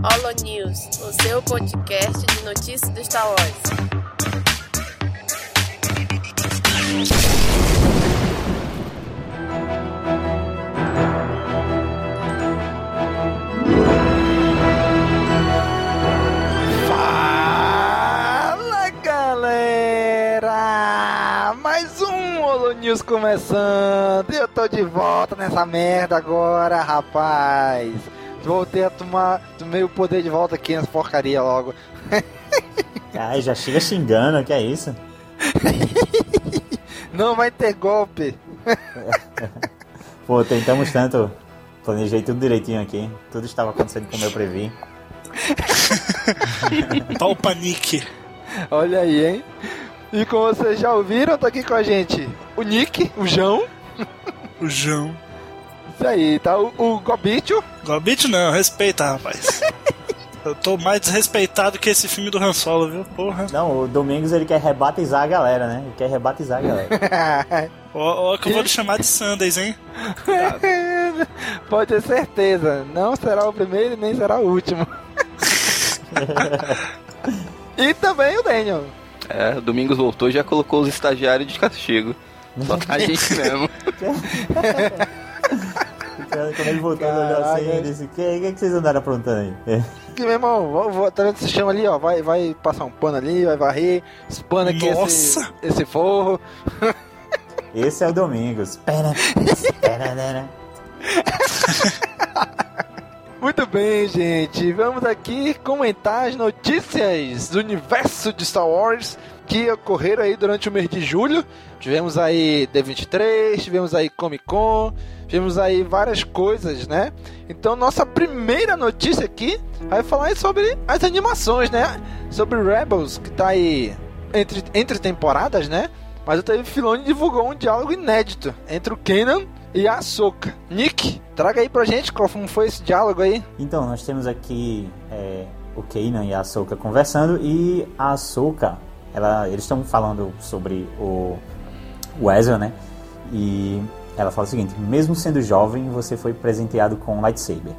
Holo News, o seu podcast de notícias do Star Wars. Fala galera! Mais um Holo News começando! Eu tô de volta nessa merda agora, rapaz! Voltei a tomar, tomei o poder de volta aqui nessa porcaria logo. Ai, já chega xingando, que é isso? Não vai ter golpe! Pô, tentamos tanto. Planejei tudo direitinho aqui. Tudo estava acontecendo como eu previ. Pau panique. Olha aí, hein? E como vocês já ouviram, tá aqui com a gente o Nick, o João. O João. Isso aí, tá o, o Gobicho. Gobit não, respeita, rapaz. Eu tô mais desrespeitado que esse filme do Han Solo, viu? Porra. Não, o Domingos ele quer rebatizar a galera, né? Ele quer rebatizar a galera. Ó, que eu vou lhe chamar de Sundays, hein? Pode ter certeza, não será o primeiro e nem será o último. e também o Daniel. É, o Domingos voltou e já colocou os estagiários de castigo. Só tá a gente mesmo. Quando ele voltou, ele olhou assim e disse: O que, que, que vocês andaram aprontando aí? É. Que, meu irmão, vou, vou, tá vendo esse chão ali, ó, vai, vai passar um pano ali, vai varrer, espana aqui esse, esse forro. Esse é o Domingos. Pera, pera, pera. Muito bem, gente, vamos aqui comentar as notícias do universo de Star Wars que ocorreram aí durante o mês de julho. Tivemos aí D23, tivemos aí Comic Con, tivemos aí várias coisas, né? Então, nossa primeira notícia aqui vai falar sobre as animações, né? Sobre Rebels, que tá aí entre, entre temporadas, né? Mas o Teve Filoni divulgou um diálogo inédito entre o Kanan e a Ahsoka. Nick, traga aí pra gente qual foi esse diálogo aí. Então, nós temos aqui é, o Kanan e a Ahsoka conversando e a Ahsoka, ela, eles estão falando sobre o, o Ezra, né? E ela fala o seguinte: mesmo sendo jovem, você foi presenteado com um lightsaber,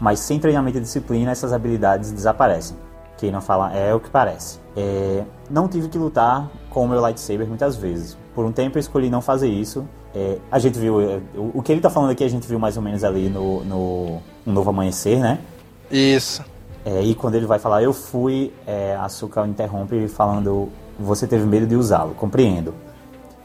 mas sem treinamento e disciplina, essas habilidades desaparecem. Kanan fala: é o que parece. É, não tive que lutar com o meu lightsaber muitas vezes. Por um tempo eu escolhi não fazer isso. É, a gente viu, é, o, que ele tá falando aqui, a gente viu mais ou menos ali no, no Um Novo Amanhecer, né? Isso. É, e quando ele vai falar, eu fui, é, a Asuka o interrompe falando, você teve medo de usá-lo, compreendo.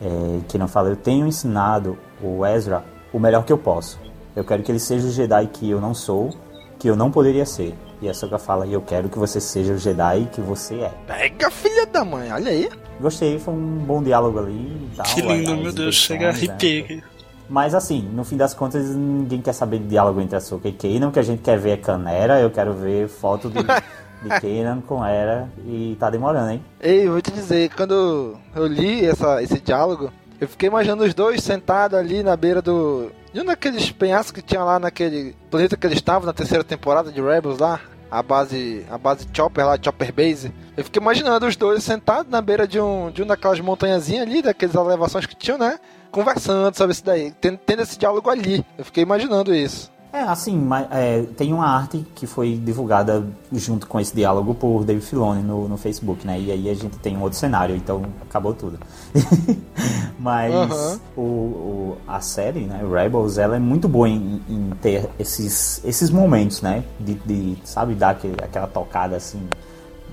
É, que não fala, eu tenho ensinado o Ezra o melhor que eu posso. Eu quero que ele seja o Jedi que eu não sou, que eu não poderia ser. E a Asuka fala, eu quero que você seja o Jedi que você é. Pega, filha da mãe, olha aí. Gostei, foi um bom diálogo ali tal. Que lindo, meu Deus, chega a né? arrepiar aqui. Mas assim, no fim das contas, ninguém quer saber de diálogo entre a Ahsoka e Kanan. O que a gente quer ver é Canera, eu quero ver foto de, de Kanan com Era e tá demorando, hein? Ei, eu vou te dizer, quando eu li essa, esse diálogo, eu fiquei imaginando os dois sentados ali na beira do. De um daqueles penhascos que tinha lá naquele planeta que eles estavam na terceira temporada de Rebels lá. A base, a base Chopper lá, Chopper Base. Eu fiquei imaginando os dois sentados na beira de um, de uma daquelas montanhazinhas ali, daquelas elevações que tinham, né? Conversando sobre isso daí, tendo, tendo esse diálogo ali. Eu fiquei imaginando isso. É, assim, mas, é, tem uma arte que foi divulgada junto com esse diálogo por Dave Filoni no, no Facebook, né? E aí a gente tem um outro cenário, então acabou tudo. mas o, o- a série, né, Rebels, ela é muito boa em, em ter esses, esses momentos, né? De, de, sabe, dar aquele, aquela tocada assim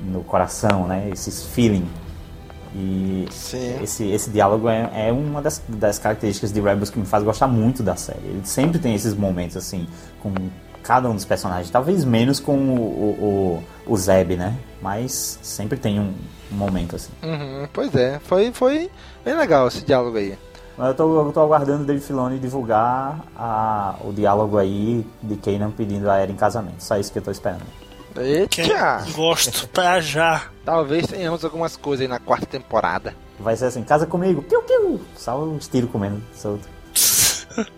no coração, né? Esses feeling. E Sim. esse, esse diálogo é, é uma das, das características de Rebels que me faz gostar muito da série. Ele sempre tem esses momentos assim, com cada um dos personagens. Talvez menos com o, o, o, Zeb, né? Mas sempre tem um, um momento assim. Uhum, pois é, foi, foi bem legal esse diálogo aí. Eu tô, eu tô aguardando o Dave Filoni divulgar a, o diálogo aí de Kanan pedindo a Era em casamento. Só isso que eu tô esperando. Que Eita! gosto pra já. Talvez tenhamos algumas coisas aí na quarta temporada. Vai ser assim, casa comigo, piu, piu. Só os tiros comendo solto.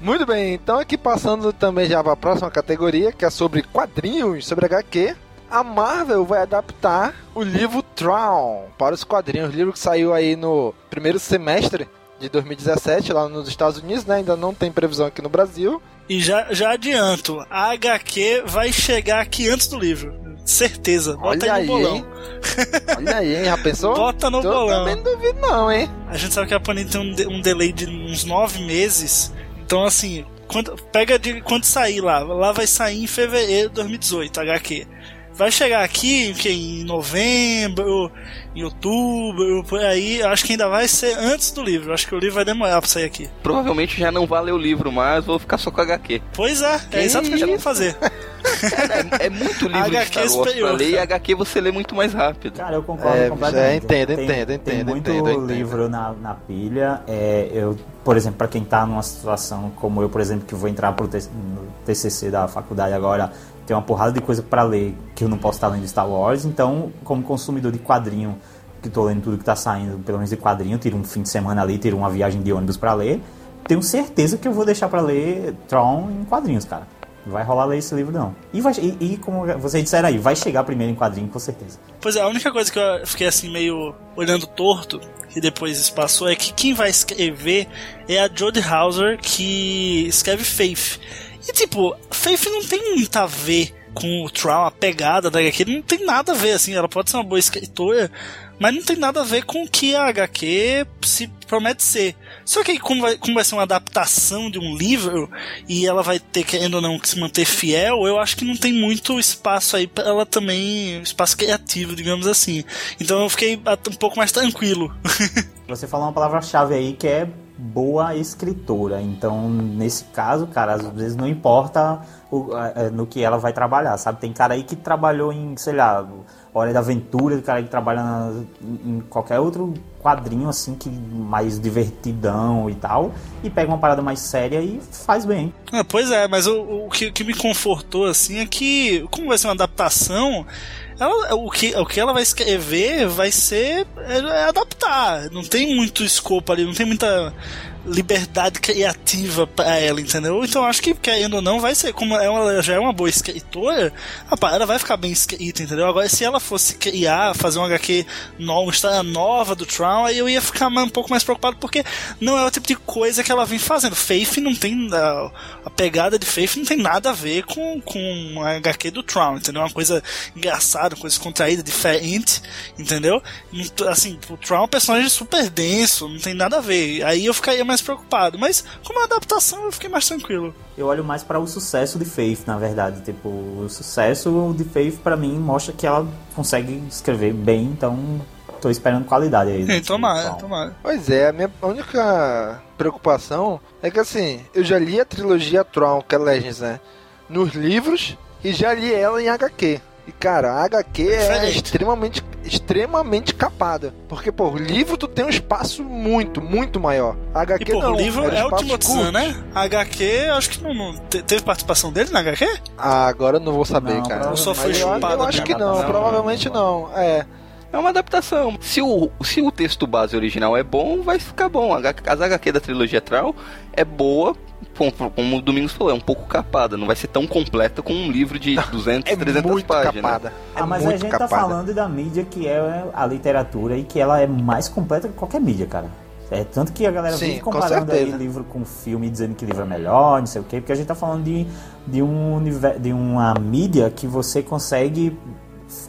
Muito bem, então aqui passando também já para a próxima categoria, que é sobre quadrinhos, sobre HQ. A Marvel vai adaptar o livro Tron para os quadrinhos, livro que saiu aí no primeiro semestre de 2017 lá nos Estados Unidos, né? Ainda não tem previsão aqui no Brasil. E já, já adianto, a HQ vai chegar aqui antes do livro. Certeza. Bota Olha aí no bolão. Olha aí, hein? Já pensou? Bota no Eu bolão. também não duvido não, hein? A gente sabe que a Panini tem um, de- um delay de uns nove meses. Então, assim, quando, pega de quando sair lá. Lá vai sair em fevereiro de 2018, HQ. Vai chegar aqui que em novembro, em outubro, por aí. Acho que ainda vai ser antes do livro. Acho que o livro vai demorar pra sair aqui. Provavelmente já não vai ler o livro mais, vou ficar só com HQ. Pois é, é exatamente o que eu vou fazer. É, é muito livro de HQ Star Wars pra superior. ler e HQ você lê muito mais rápido. Cara, eu concordo É, completamente. já entendo, tem, entendo, Tem entendo, muito entendo, entendo. livro Na, na pilha. É, eu, por exemplo, para quem tá numa situação como eu, por exemplo, que vou entrar pro no TCC da faculdade agora, tem uma porrada de coisa para ler que eu não posso estar lendo Star Wars. Então, como consumidor de quadrinho, que tô lendo tudo que tá saindo, pelo menos de quadrinho, tiro um fim de semana ali, tiro uma viagem de ônibus para ler. Tenho certeza que eu vou deixar para ler Tron em quadrinhos, cara. Vai rolar ler esse livro, não. E, vai, e, e como vocês disseram aí, vai chegar primeiro em quadrinho, com certeza. Pois é, a única coisa que eu fiquei assim meio olhando torto, e depois isso passou, é que quem vai escrever é a Jodie Hauser, que escreve Faith. E tipo, Faith não tem muito a ver com o Troll, a pegada da HQ, não tem nada a ver, assim, ela pode ser uma boa escritora, mas não tem nada a ver com o que a HQ se promete ser. Só que como vai, como vai ser uma adaptação de um livro, e ela vai ter, querendo ou não, que se manter fiel, eu acho que não tem muito espaço aí pra ela também, espaço criativo, digamos assim. Então eu fiquei um pouco mais tranquilo. Você falou uma palavra-chave aí que é boa escritora. Então, nesse caso, cara, às vezes não importa o- a- no que ela vai trabalhar, sabe? Tem cara aí que trabalhou em, sei lá, Hora da Aventura, tem cara aí que trabalha na- em qualquer outro quadrinho, assim, que mais divertidão e tal, e pega uma parada mais séria e faz bem. Ah, pois é, mas o, o que, que me confortou assim é que, como vai ser uma adaptação, ela- o, que, o que ela vai escrever vai ser é, é adaptar. Não tem muito escopo ali, não tem muita liberdade criativa pra ela, entendeu? Então acho que, querendo ou não, vai ser, como ela já é uma boa escritora, a parada vai ficar bem escrita, entendeu? Agora, se ela fosse criar, fazer um HQ nova, uma história nova do Tron, aí eu ia ficar um pouco mais preocupado, porque não é o tipo de coisa que ela vem fazendo. Faith não tem. A, a pegada de Faith não tem nada a ver com, com a HQ do Tron, entendeu? Uma coisa engraçada, uma coisa contraída, diferente, entendeu? Assim, o Tron é um personagem super denso, não tem nada a ver. Aí eu ficaria mais preocupado. Mas, como é adaptação, eu fiquei mais tranquilo. Eu olho mais para o sucesso de Faith, na verdade. Tipo, o sucesso de Faith, pra mim, mostra que ela consegue escrever bem, então tô esperando qualidade aí. Sim, desse tomara, tomara. Pois é, a minha única preocupação é que assim, eu já li a trilogia Tron, que é Legends, né? Nos livros e já li ela em HQ. E cara, a HQ é Diferente. extremamente, extremamente capada. Porque, pô, o livro tu tem um espaço muito, muito maior. A E, HQ pô, não. o livro era é o Timothy. Zahn, né? HQ, acho que não, não- te- teve participação dele na HQ? Ah, agora eu não vou saber, Não, cara. Ou só foi eu, chupado eu acho que não, Não, provavelmente não. É. É uma adaptação. Se o, se o texto base original é bom, vai ficar bom. As HQ da trilogia Troll é boa, como, como o Domingos falou, é um pouco capada. Não vai ser tão completa como um livro de 200, É 300 muito páginas. capada. É Ah, mas a gente capada. tá falando da mídia que é a literatura e que ela é mais completa que qualquer mídia, cara. É tanto que a galera Sim, vive com comparando aí certeza. livro com filme, dizendo que livro é melhor, não sei o quê, porque a gente tá falando de, de, um, de uma mídia que você consegue,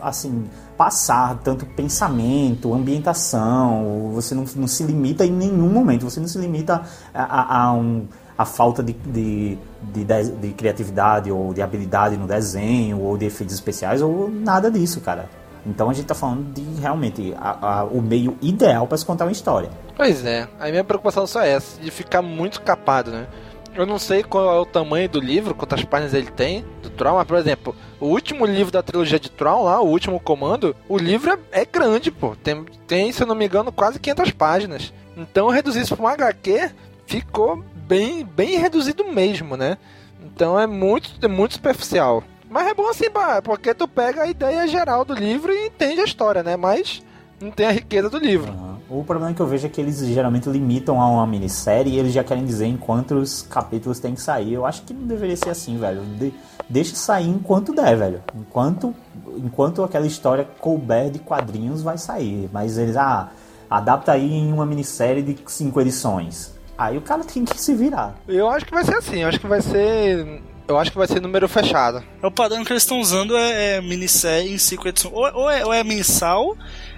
assim, passar tanto pensamento, ambientação, você não, não se limita em nenhum momento, você não se limita a, a- a um a falta de, de, de, de- de criatividade ou de habilidade no desenho ou de efeitos especiais ou nada disso, cara. Então a gente tá falando de realmente a- a- o meio ideal para se contar uma história. Pois é, a minha preocupação só é essa, de ficar muito capado, né? Eu não sei qual é o tamanho do livro, quantas páginas ele tem, do Tron, mas, por exemplo, o último livro da trilogia de Tron lá, o último comando, o livro é, é grande, pô. Tem, tem, se eu não me engano, quase 500 páginas. Então, reduzir isso pra uma HQ ficou bem, bem reduzido mesmo, né? Então, é muito, é muito superficial. Mas é bom assim, porque tu pega a ideia geral do livro e entende a história, né? Mas não tem a riqueza do livro. Aham. O problema que eu vejo é que eles geralmente limitam a uma minissérie e eles já querem dizer em quantos capítulos tem que sair. Eu acho que não deveria ser assim, velho. De- deixa sair enquanto der, velho. Enquanto, enquanto aquela história couber de quadrinhos vai sair. Mas eles, ah, adapta aí em uma minissérie de cinco edições. Aí o cara tem que se virar. Eu acho que vai ser assim, eu acho que vai ser. Eu acho que vai ser número fechado. É o padrão que eles estão usando é, é minissérie em cinco edições. Ou, ou, é, ou é mensal,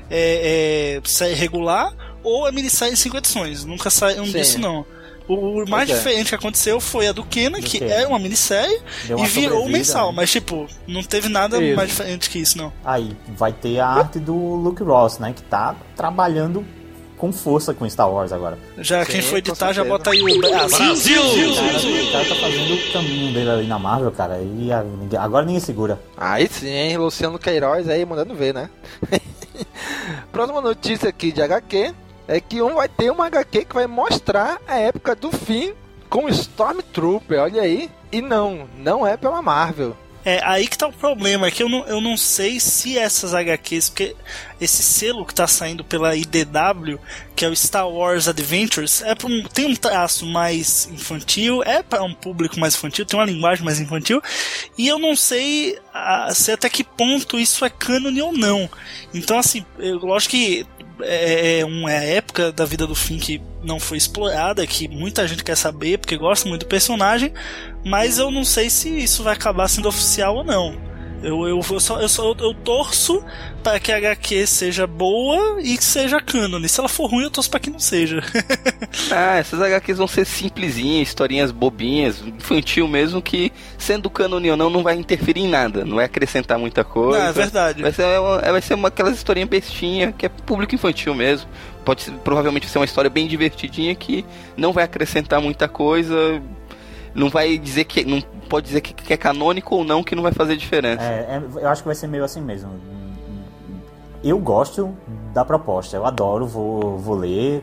é, é série regular, ou é minissérie em cinco edições. Nunca sai um disso, não. O, o mais Pois é. diferente que aconteceu foi a do Kenan, Do que Kenan. é uma minissérie, Deu e uma virou mensal. né? Mas, tipo, não teve nada Isso. mais diferente que isso, não. Aí vai ter a arte do Luke Ross, né? Que tá trabalhando com força com Star Wars agora. Já Sim, quem com editar, já bota aí o Brasil! Cara, o cara tá fazendo o caminho dele ali na Marvel, cara. E a- ninguém- agora ninguém segura. Aí sim, hein? Luciano Queiroz aí mandando ver, né? Próxima notícia aqui de HQ é que um vai ter uma HQ que vai mostrar a época do fim com Stormtrooper, olha aí. E não, não é pela Marvel. É, aí que tá o problema, é que eu não, eu não sei se essas HQs, porque esse selo que tá saindo pela IDW, que é o Star Wars Adventures, é um, tem um traço mais infantil, é para um público mais infantil, tem uma linguagem mais infantil, e eu não sei ah, se até que ponto isso é cânone ou não. Então, assim, eu, lógico que é, é uma época da vida do Finn que não foi explorada, que muita gente quer saber, porque gosta muito do personagem, mas eu não sei se isso vai acabar sendo oficial ou não. Eu, eu, eu, só, eu, só, eu, torço para que a HQ seja boa e que seja cânone. Se ela for ruim, eu torço para que não seja. Ah, essas HQs vão ser simplesinhas, historinhas bobinhas, infantil mesmo, que sendo cânone ou não, não vai interferir em nada, não vai acrescentar muita coisa. Não, é verdade. Vai ser uma, vai ser uma aquelas historinhas bestinha, que é público infantil mesmo. Pode provavelmente ser uma história bem divertidinha que não vai acrescentar muita coisa. Não vai dizer que. Não pode dizer que, que é canônico ou não, que não vai fazer diferença. É, é- eu acho que vai ser meio assim mesmo. Eu gosto da proposta, eu adoro, vou, vou ler,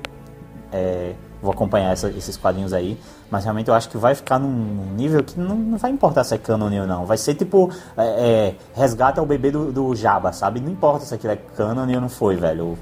é, vou acompanhar essa- esses quadrinhos aí, mas realmente eu acho que vai ficar num nível que não, não vai importar se é canon ou não. Vai ser tipo é, é, resgata o bebê do, do Jabba, sabe? Não importa se aquilo é canon ou não foi, velho.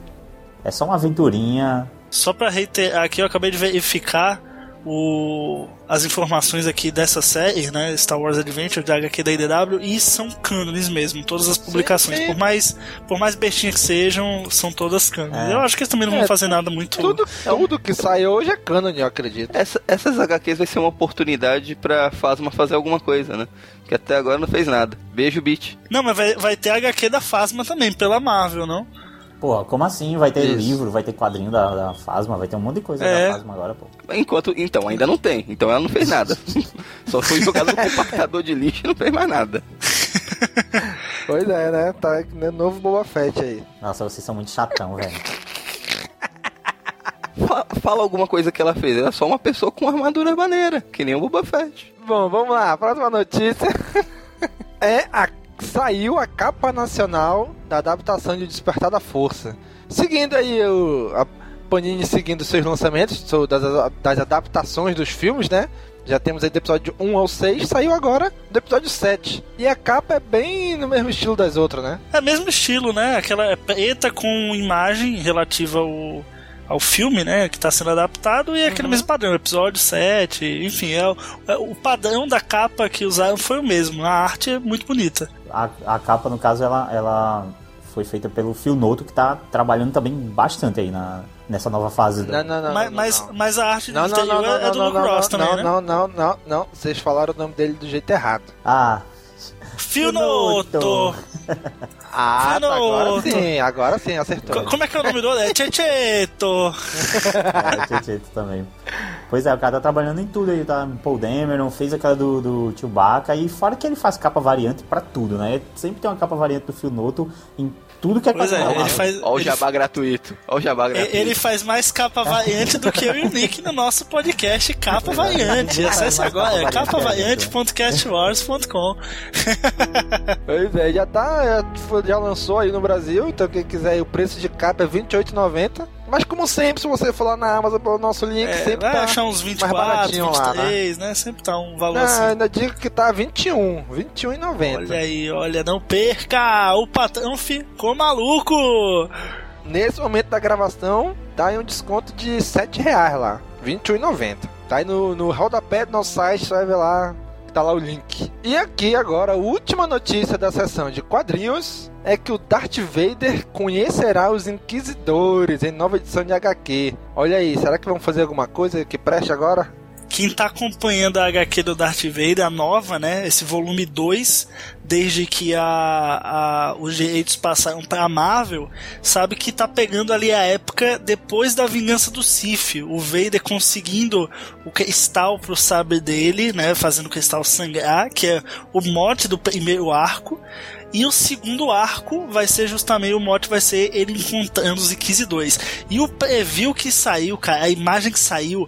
É só uma aventurinha. Só para reiterar aqui, eu acabei de verificar o, as informações aqui dessa série, né, Star Wars Adventure, da HQ da IDW, e são cânones mesmo, todas as publicações. sim. Por mais por mais bestinhas que sejam, são todas cânones. É. Eu acho que eles também não vão É, fazer nada muito... Tudo, tudo que sai hoje é canon, eu acredito. Essa- essas HQs vai ser uma oportunidade pra Fasma fazer alguma coisa, né? Que até agora não fez nada. Beijo, Beat. Não, mas vai, vai ter HQ da Phasma também, pela Marvel, não? Porra, como assim? Vai ter Isso. livro, vai ter quadrinho da, da Fasma, vai ter um monte de coisa É. da Fasma agora, pô. Enquanto. Então, ainda não tem. Então ela não fez nada. Só foi jogado no compactador de lixo e não fez mais nada. Pois é, né? Tá né, novo Boba Fett aí. Nossa, vocês são muito chatão, velho. Fa- Fala alguma coisa que ela fez. Ela é só uma pessoa com armadura maneira, que nem o Boba Fett. Bom, vamos lá. Próxima notícia é a saiu a capa nacional da adaptação de Despertar da Força. Seguindo aí o a Panini seguindo seus lançamentos das, das adaptações dos filmes, né? Já temos aí do episódio 1 ao 6, saiu agora do episódio 7. E a capa é bem no mesmo estilo das outras, né? É o mesmo estilo, né? Aquela é preta com imagem relativa ao, ao filme, né? Que tá sendo adaptado e é aquele mesmo padrão, episódio 7, enfim, é, é o padrão da capa que usaram foi o mesmo. A arte é muito bonita. A, a capa, no caso, ela, ela foi feita pelo Phil Noto, que tá trabalhando também bastante aí na, nessa nova fase. Não, não, não. mas, não, mas, não. mas a arte Não, do não, não, não, é do não, Luke não, Ross não, também, não, né? não, não, não, não. Vocês falaram o nome dele do jeito errado. Ah, Fionoto! Ah, tá, agora sim, agora sim, acertou. Co- Como é que é o nome do outro? É Checheto! é, Tietê também. Pois é, o cara tá trabalhando em tudo aí, tá? Paul Dameron, fez aquela do, do Chewbacca, e fora que ele faz capa variante pra tudo, né? Sempre tem uma capa variante do Phil Noto em tudo que é Pois é, ele faz. Ó o ele jabá gratuito. Ó o jabá gratuito. Ele faz mais capa variante do que eu e o Nick no nosso podcast Capa Variante. Acesse agora, é capavariante.castwars.com. Pois é, já tá, já, lançou aí no Brasil, então quem quiser o preço de capa é R$28,90. Mas como sempre, se você for lá na Amazon pelo nosso link, É, sempre tá achar uns mais 24, baratinho lá, né? 23, né? Sempre tá um valor Não, assim. ainda digo que tá 21, 21,90. Olha aí, olha, não perca! O patrão ficou maluco! Nesse momento da gravação, tá aí um desconto de R$7,00 lá, R$21,90. Tá aí no, no rodapé do nosso site, você vai ver lá Tá lá o link. E aqui agora, a última notícia da sessão de quadrinhos é que o Darth Vader conhecerá os Inquisidores em nova edição de HQ. Olha aí, será que vão fazer alguma coisa que preste agora? Quem tá acompanhando a HQ do Darth Vader, a nova, né? Esse volume 2, desde que a, a, os direitos passaram pra Marvel, sabe que tá pegando ali a época depois da vingança do Sith. O Vader conseguindo o cristal pro sabre dele, né? Fazendo o cristal sangrar, que é o mote do primeiro arco. E o segundo arco vai ser justamente o mote vai ser ele encontrando os Inquisidores. E o preview que saiu, cara, a imagem que saiu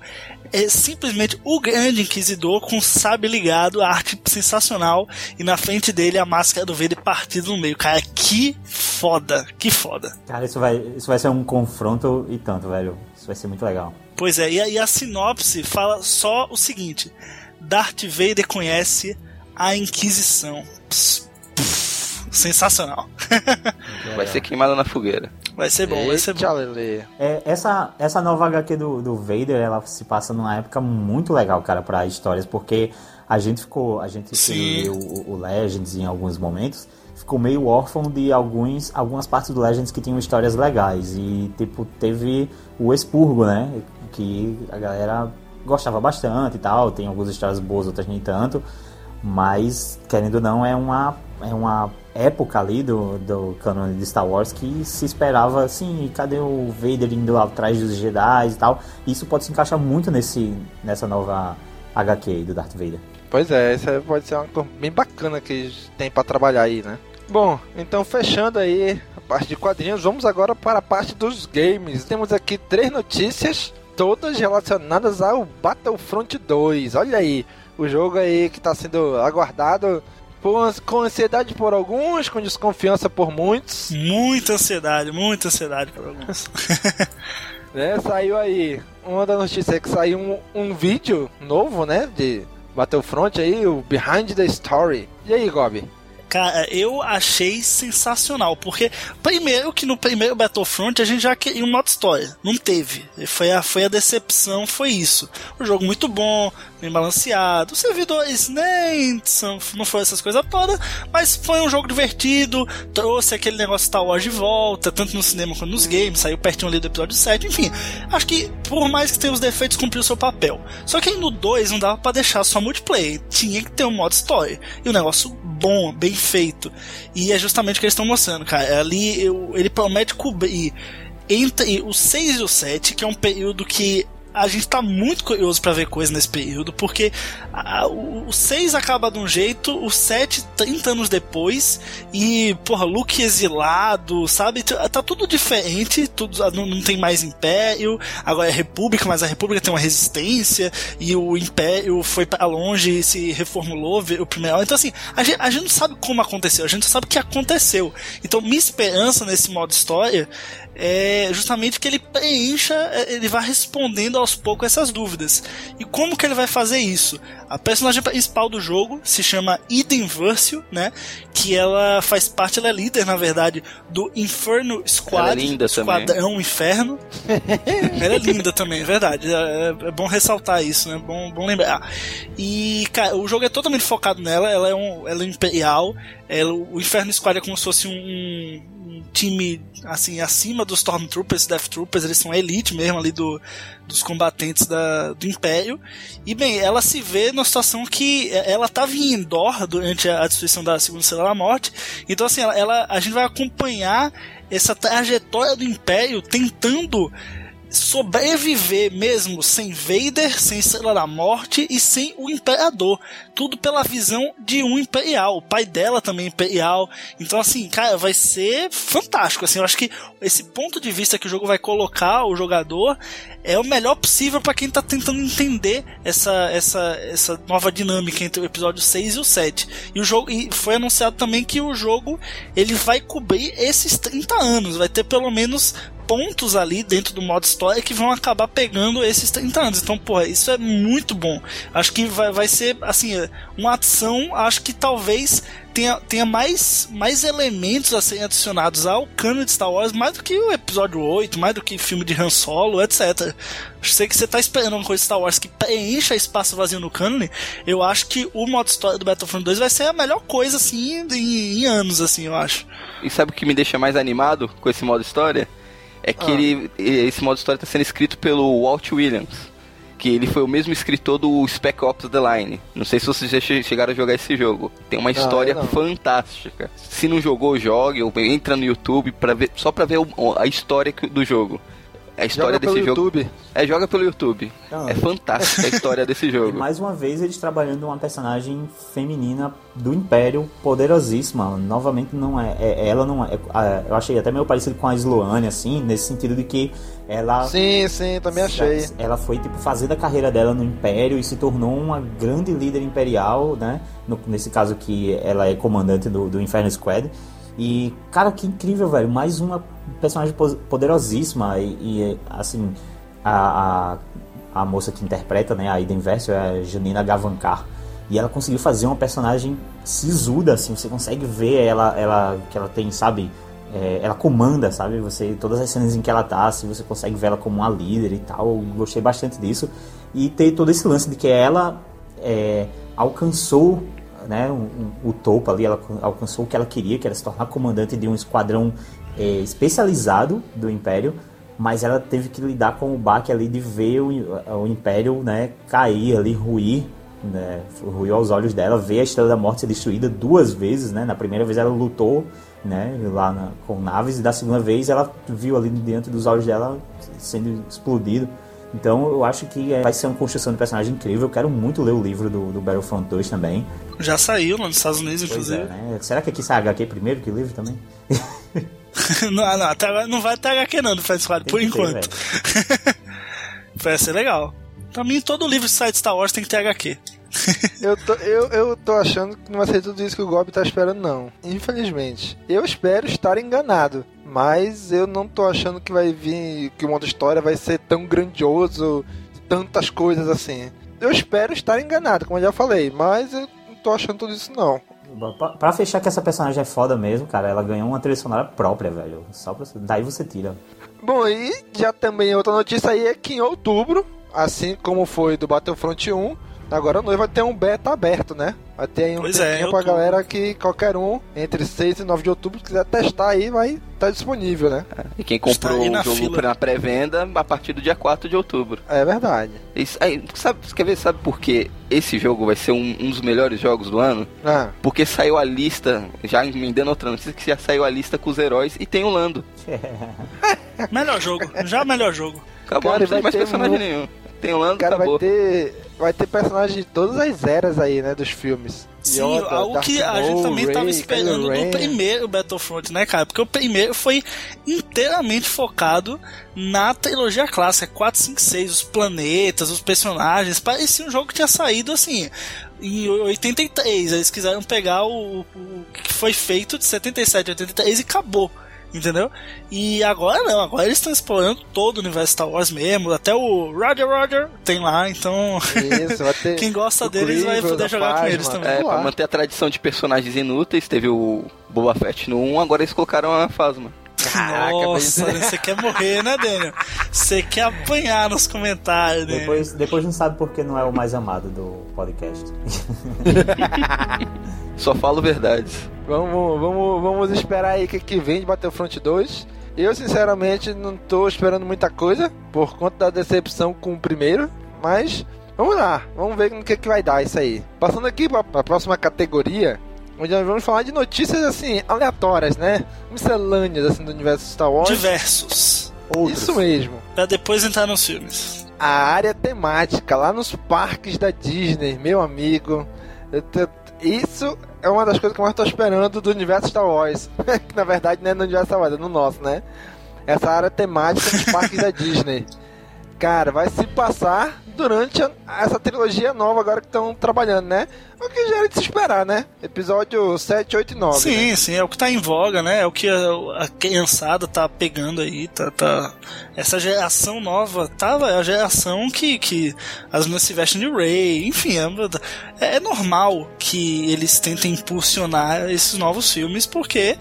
é simplesmente o grande inquisidor com o sabre ligado, a arte sensacional e na frente dele a máscara do Vader partida no meio. Cara, que foda, que foda. Cara, isso vai, isso vai ser um confronto e tanto, velho. Isso vai ser muito legal. Pois é, e a, e a sinopse fala só o seguinte: Darth Vader conhece a Inquisição. Pss, pff, sensacional. Vai ser queimada na fogueira. Vai ser bom, vai ser bom. Tchau, Lele. É, essa, essa nova HQ do, do Vader, ela se passa numa época muito legal, cara, para histórias, porque a gente ficou, a gente leu o, o Legends em alguns momentos, ficou meio órfão de alguns, algumas partes do Legends que tinham histórias legais e tipo teve o Expurgo, né, que a galera gostava bastante e tal, tem algumas histórias boas, outras nem tanto, mas querendo ou não é uma é uma época ali do, do canon de Star Wars que se esperava assim, cadê o Vader indo atrás dos Jedi e tal. Isso pode se encaixar muito nesse nessa nova HQ aí do Darth Vader. Pois é, essa pode ser uma coisa bem bacana que eles têm pra trabalhar aí, né? Bom, então fechando aí a parte de quadrinhos, vamos agora para a parte dos games. Temos aqui três notícias, todas relacionadas ao Battlefront 2. Olha aí, o jogo aí que está sendo aguardado por, com ansiedade por alguns, com desconfiança por muitos. Muita ansiedade, muita ansiedade para alguns. né? Saiu aí, uma das notícias é que saiu um, um vídeo novo, né, de Battlefront aí, o Behind the Story. E aí, Gobi? Cara, eu achei sensacional, porque primeiro que no primeiro Battlefront a gente já queria um modo história, não teve. Foi a, foi a decepção, foi isso. O jogo muito bom, bem balanceado, os servidores nem são, não foi essas coisas todas, mas foi um jogo divertido, trouxe aquele negócio Star Wars de volta, tanto no cinema quanto nos games, saiu pertinho ali do episódio 7, enfim. Acho que por mais que tenha os defeitos, cumpriu o seu papel. Só que aí no 2 não dava para deixar só multiplayer, tinha que ter um modo história. E um negócio bom, bem feito. E é justamente o que eles estão mostrando, cara. Ali eu, ele promete cobrir entre o 6 e o 7, que é um período que a gente tá muito curioso para ver coisa nesse período, porque a, o, o 6 acaba de um jeito, o 7 30 anos depois, e, porra, Luke exilado, sabe? Tá tudo diferente, tudo, não, não tem mais Império, agora é República, mas a República tem uma resistência, e o Império foi para longe e se reformulou, o primeiro. Então, assim, a gente, a gente não sabe como aconteceu, a gente sabe que aconteceu. Então, minha esperança nesse modo história é justamente que ele preencha, ele vai respondendo aos poucos essas dúvidas. E como que ele vai fazer isso? A personagem principal do jogo se chama Eden Versio, né? Que ela faz parte, ela é líder, na verdade, do Inferno Squad. Ela é linda Esquadrão também. Inferno. ela é linda também, é verdade. É, é bom ressaltar isso, né? Bom, bom lembrar. E, cara, o jogo é totalmente focado nela. Ela é um, ela é imperial. Ela, o Inferno Squad é como se fosse um, um time assim acima dos Stormtroopers, Death Troopers, eles são a elite mesmo ali do, dos combatentes da, do Império. E bem, ela se vê numa situação que ela estava em Endor durante a destruição da Segunda Estrela da Morte. Então assim, ela, ela, a gente vai acompanhar essa trajetória do Império tentando sobreviver mesmo sem Vader, sem Estrela da Morte e sem o Imperador. Tudo pela visão de um Imperial. O pai dela também é Imperial. Então, assim, cara, vai ser fantástico. Assim, eu acho que esse ponto de vista que o jogo vai colocar o jogador é o melhor possível para quem tá tentando entender essa, essa, essa nova dinâmica entre o episódio 6 e o 7. E o jogo e foi anunciado também que o jogo ele vai cobrir esses 30 anos, vai ter pelo menos pontos ali dentro do modo história que vão acabar pegando esses 30 anos. Então, porra, isso é muito bom. Acho que vai, vai ser, assim, uma ação, acho que talvez tenha, tenha mais, mais elementos a serem adicionados ao cano de Star Wars, mais do que o episódio 8, mais do que filme de Han Solo, etc. Sei que você tá esperando uma coisa de Star Wars que preencha espaço vazio no canon. Eu acho que o modo história do Battlefront 2 vai ser a melhor coisa, assim, em, em anos, assim, eu acho. E sabe o que me deixa mais animado com esse modo história? É que Ah. ele, esse modo história está sendo escrito pelo Walt Williams. Que ele foi o mesmo escritor do Spec Ops The Line. Não sei se vocês já che- chegaram a jogar esse jogo. Tem uma história eu não. fantástica. Se não jogou, jogue, ou entra no YouTube pra ver, só pra ver a história do jogo. A história Joga pelo desse jogo. YouTube. É, joga pelo YouTube. Não, é fantástica a história desse E jogo. mais uma vez eles trabalhando uma personagem feminina do Império, poderosíssima. Novamente não é, é- ela não é, é- Eu achei até meio parecido com a Sloane, assim, nesse sentido de que ela. Sim, sim, também achei. Ela foi tipo fazendo a carreira dela no Império e se tornou uma grande líder imperial, né? No- nesse caso que ela é comandante do, do Inferno Squad. E, cara, que incrível, velho. Mais uma personagem poderosíssima. E, e, assim, a, a, a moça que interpreta, né, a Eden Versio é a Janina Gavankar. E ela conseguiu fazer uma personagem sisuda, assim. Você consegue ver ela, ela que ela tem, sabe? É, ela comanda, sabe? Você todas as cenas em que ela tá, assim, você consegue ver ela como uma líder e tal. Eu gostei bastante disso. E ter todo esse lance de que ela é, alcançou né, um- um- o topo ali, ela alcançou o que ela queria, que era se tornar comandante de um esquadrão é, especializado do Império, mas ela teve que lidar com o baque ali de ver o, o Império né, cair ali, ruir, né, aos olhos dela, ver a Estrela da Morte ser destruída duas vezes, né, na primeira vez ela lutou né, lá na- com naves e da segunda vez ela viu ali diante dos olhos dela sendo explodido. Então eu acho que é, vai ser uma construção de personagem incrível. Eu quero muito ler o livro do, do Battlefront 2 também. Já saiu lá nos Estados Unidos, Pois é, inclusive. né? Será que aqui sai HQ primeiro que o livro também? não, não, até agora não vai ter HQ não do Fred Squad, por que ter, enquanto. vai ser legal. Pra mim, todo livro que sai de Star Wars tem que ter HQ. Eu tô, eu, eu tô achando que não vai ser tudo isso que o Gob tá esperando, não. Infelizmente. Eu espero estar enganado. Mas eu não tô achando que vai vir. que o modo história vai ser tão grandioso. Tantas coisas assim. Eu espero estar enganado, como eu já falei. Mas eu não tô achando tudo isso, não. Pra, pra fechar que essa personagem é foda mesmo, cara, ela ganhou uma trilha sonora própria, velho. Só pra, daí você tira. Bom, e já também outra notícia aí é que em outubro, assim como foi do Battlefront 1, agora nós vai ter um beta aberto, né? Vai ter aí um Pois é, pra galera que qualquer um, entre 6 e 9 de outubro, quiser testar aí, vai estar disponível, né? E quem comprou o jogo fila. na pré-venda a partir do dia 4 de outubro. É verdade. Isso, aí, sabe, você quer ver, sabe por que esse jogo vai ser um, um dos melhores jogos do ano? Ah, Porque saiu a lista, já emendando outra notícia, que já saiu a lista com os heróis e tem o Lando. Melhor jogo, já melhor jogo. Acabou, Cara, não tem mais personagem um- nenhum. Tem o Lando, cara, vai acabou. ter. Vai ter personagens de todas as eras aí, né? Dos filmes. Sim, Yoda, algo Darth que a gente também tava Rey, esperando Ren. primeiro Battlefront, né, cara? Porque o primeiro foi inteiramente focado na trilogia clássica, 4, 5, 6, os planetas, os personagens. Parecia um jogo que tinha saído assim. Em 83, eles quiseram pegar o, o que foi feito de 77 a 83 e acabou. Entendeu? E agora não, agora eles estão explorando todo o universo Star Wars mesmo, até o Roger Roger tem lá, então Isso, vai ter. quem gosta deles vai poder jogar com Phasma. eles também. É, Vamos pra manter a tradição de personagens inúteis, teve o Boba Fett no 1, agora eles colocaram a Phasma. Caraca, Nossa, mas- você quer morrer, né, Daniel? Você quer apanhar nos comentários, né? Depois, depois não sabe por que não é o mais amado do podcast. Só falo verdades. Vamos, vamos, vamos esperar aí o que, que vem de Battlefront 2. Eu, sinceramente, não tô esperando muita coisa por conta da decepção com o primeiro, mas vamos lá, vamos ver no que, que vai dar isso aí. Passando aqui para a próxima categoria, onde nós vamos falar de notícias assim, aleatórias, né? Miscelâneas assim, do universo Star Wars. Diversos. Outros. Isso mesmo. Pra depois entrar nos filmes. A área temática lá nos parques da Disney, meu amigo. eu tô- Isso é uma das coisas que eu mais tô esperando do universo Star Wars. que na verdade não é no universo Star Wars, é no nosso, né? Essa área temática nos parques da Disney. Cara, vai se passar durante a- essa trilogia nova agora que estão trabalhando, né? O que já era de se esperar, né? Episódio 7, 8 e 9. Sim, né? sim, é o que tá em voga, né? É o que a, a criançada tá pegando aí, tá, tá... Essa geração nova, tá, é a geração que, que as meninas se vestem de Ray, enfim, é, é normal que eles tentem impulsionar esses novos filmes, porque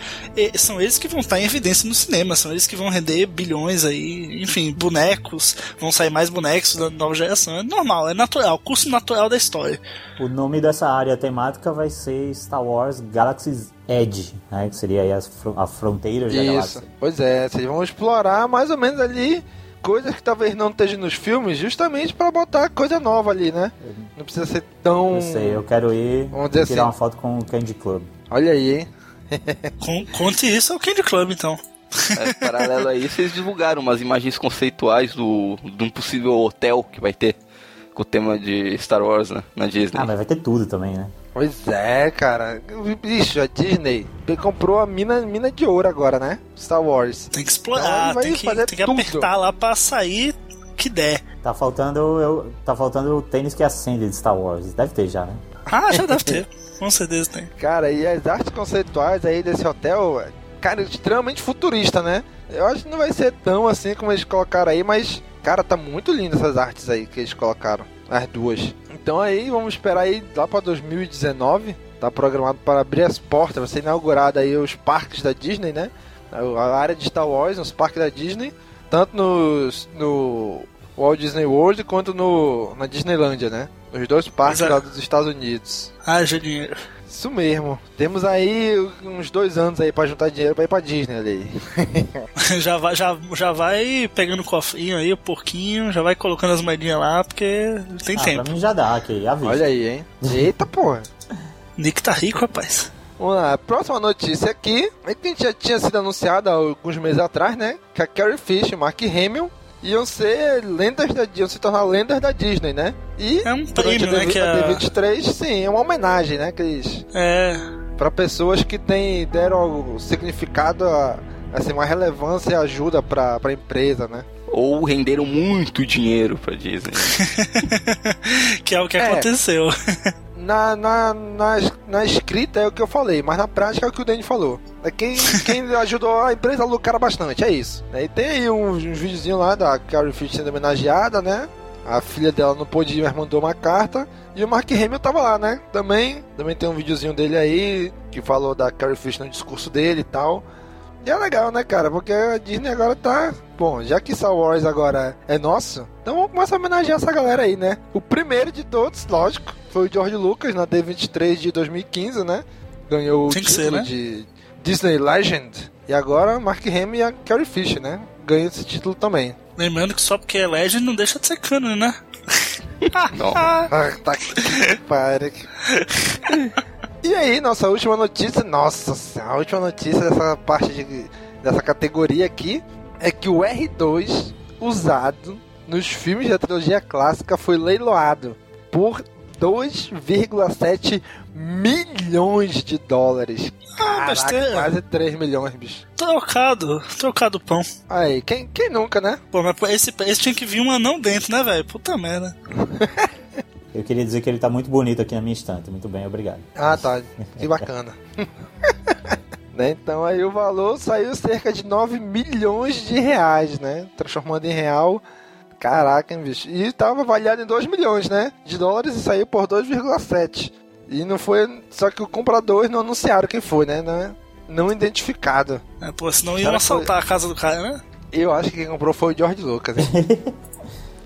são eles que vão estar em evidência no cinema, são eles que vão render bilhões aí, enfim, bonecos, vão sair mais bonecos da nova geração, é normal, é natural, curso natural da história. O nome dessa área temática vai ser Star Wars Galaxy's Edge, né? Que seria aí as fro- a fronteira da Isso. galáxia. Pois é, vocês vão explorar mais ou menos ali coisas que talvez não estejam nos filmes, justamente pra botar coisa nova ali, né? Não precisa ser tão. Eu sei, eu quero ir Vamos dizer tirar assim. uma foto com o Candy Club. Olha aí, hein? Con- Conte isso ao Candy Club, então. É, paralelo a isso, eles divulgaram umas imagens conceituais do, de um possível hotel que vai ter com o tema de Star Wars né, na Disney. Ah, mas vai ter tudo também, né? Pois é, cara. Bicho, a Disney comprou a mina, mina de ouro agora, né? Star Wars. Tem que Então, explorar, vai tem que, fazer tem que tudo. apertar lá pra sair que der. Tá faltando, eu, tá faltando o tênis que acende de Star Wars. Deve ter já, né? Ah, já deve ter. Com certeza tem. Cara, e as artes conceituais aí desse hotel, cara, extremamente futurista, né? Eu acho que não vai ser tão assim como eles colocaram aí, mas, cara, tá muito lindo essas artes aí que eles colocaram. As duas. Então aí, vamos esperar aí lá pra 2019. Tá programado para abrir as portas, vai ser inaugurado aí os parques da Disney, né? A área de Star Wars, nos parques da Disney. Tanto nos, no Walt Disney World quanto no, na Disneylândia, né? Os dois parques é. lá dos Estados Unidos. Ah, já dinheiro. Isso mesmo. Temos aí uns dois anos aí pra juntar dinheiro pra ir pra Disney ali. já, vai, já, já vai pegando o cofrinho aí, o porquinho, já vai colocando as moedinhas lá, porque tem ah, tempo. pra mim já dá, ok, avisa. Olha aí, hein? Eita porra. Nick tá rico, rapaz. Vamos lá, a próxima notícia aqui é que a gente já tinha sido anunciado há alguns meses atrás, né? Que a Carrie Fisher e o Mark Hamill iam ser lendas da iam se tornar lendas da Disney, né? E É um prêmio, a, né? Que a a... D23, sim, é uma homenagem, né? Eles É. para pessoas que têm, deram significado, a, assim, uma relevância e ajuda pra, pra empresa, né? Ou renderam muito dinheiro pra Disney. que é o que É. aconteceu. Na, na, na, na escrita é o que eu falei, mas na prática é o que o Danny falou. É quem, quem ajudou a empresa a lucrar bastante, é isso. E tem aí uns, uns videozinhos lá da Carrie Fisher sendo homenageada, né? A filha dela não pôde ir, mas mandou uma carta. E o Mark Hamill tava lá, né? Também, também tem um videozinho dele aí, que falou da Carrie Fisher no discurso dele e tal. E é legal, né, cara? Porque a Disney agora tá. Bom, já que Star Wars agora é nosso, então vamos começar a homenagear essa galera aí, né? O primeiro de todos, lógico, foi o George Lucas na D23 de 2015, né? Ganhou o Tem título ser, né? de Disney Legend. E agora Mark Hamill e a Carrie Fisher, né? Ganham esse título também. Lembrando que só porque é Legend não deixa de ser canon, né? Não. Ah, tá que pariu. E aí, nossa última notícia, nossa senhora, a última notícia dessa parte de, dessa categoria aqui é que o R2 usado nos filmes da trilogia clássica foi leiloado por 2,7 milhões de dólares. Ah, Caraca, besteira. quase 3 milhões, bicho. Trocado, trocado pão. Aí, quem, quem nunca, né? Pô, mas esse, esse tinha que vir um anão dentro, né, velho? Puta merda. Eu queria dizer que ele tá muito bonito aqui na minha estante. Muito bem, obrigado. Ah, tá. Que bacana. Né, Então aí o valor saiu cerca de 9 milhões de reais, né? Transformando em real. Caraca, hein, bicho. E tava avaliado em 2 milhões, né? De dólares e saiu por 2,7. E não foi. Só que o comprador não anunciaram quem foi, né? Não, é- não identificado. É, pô, senão iam assaltar a casa do cara, né? Eu acho que quem comprou foi o George Lucas,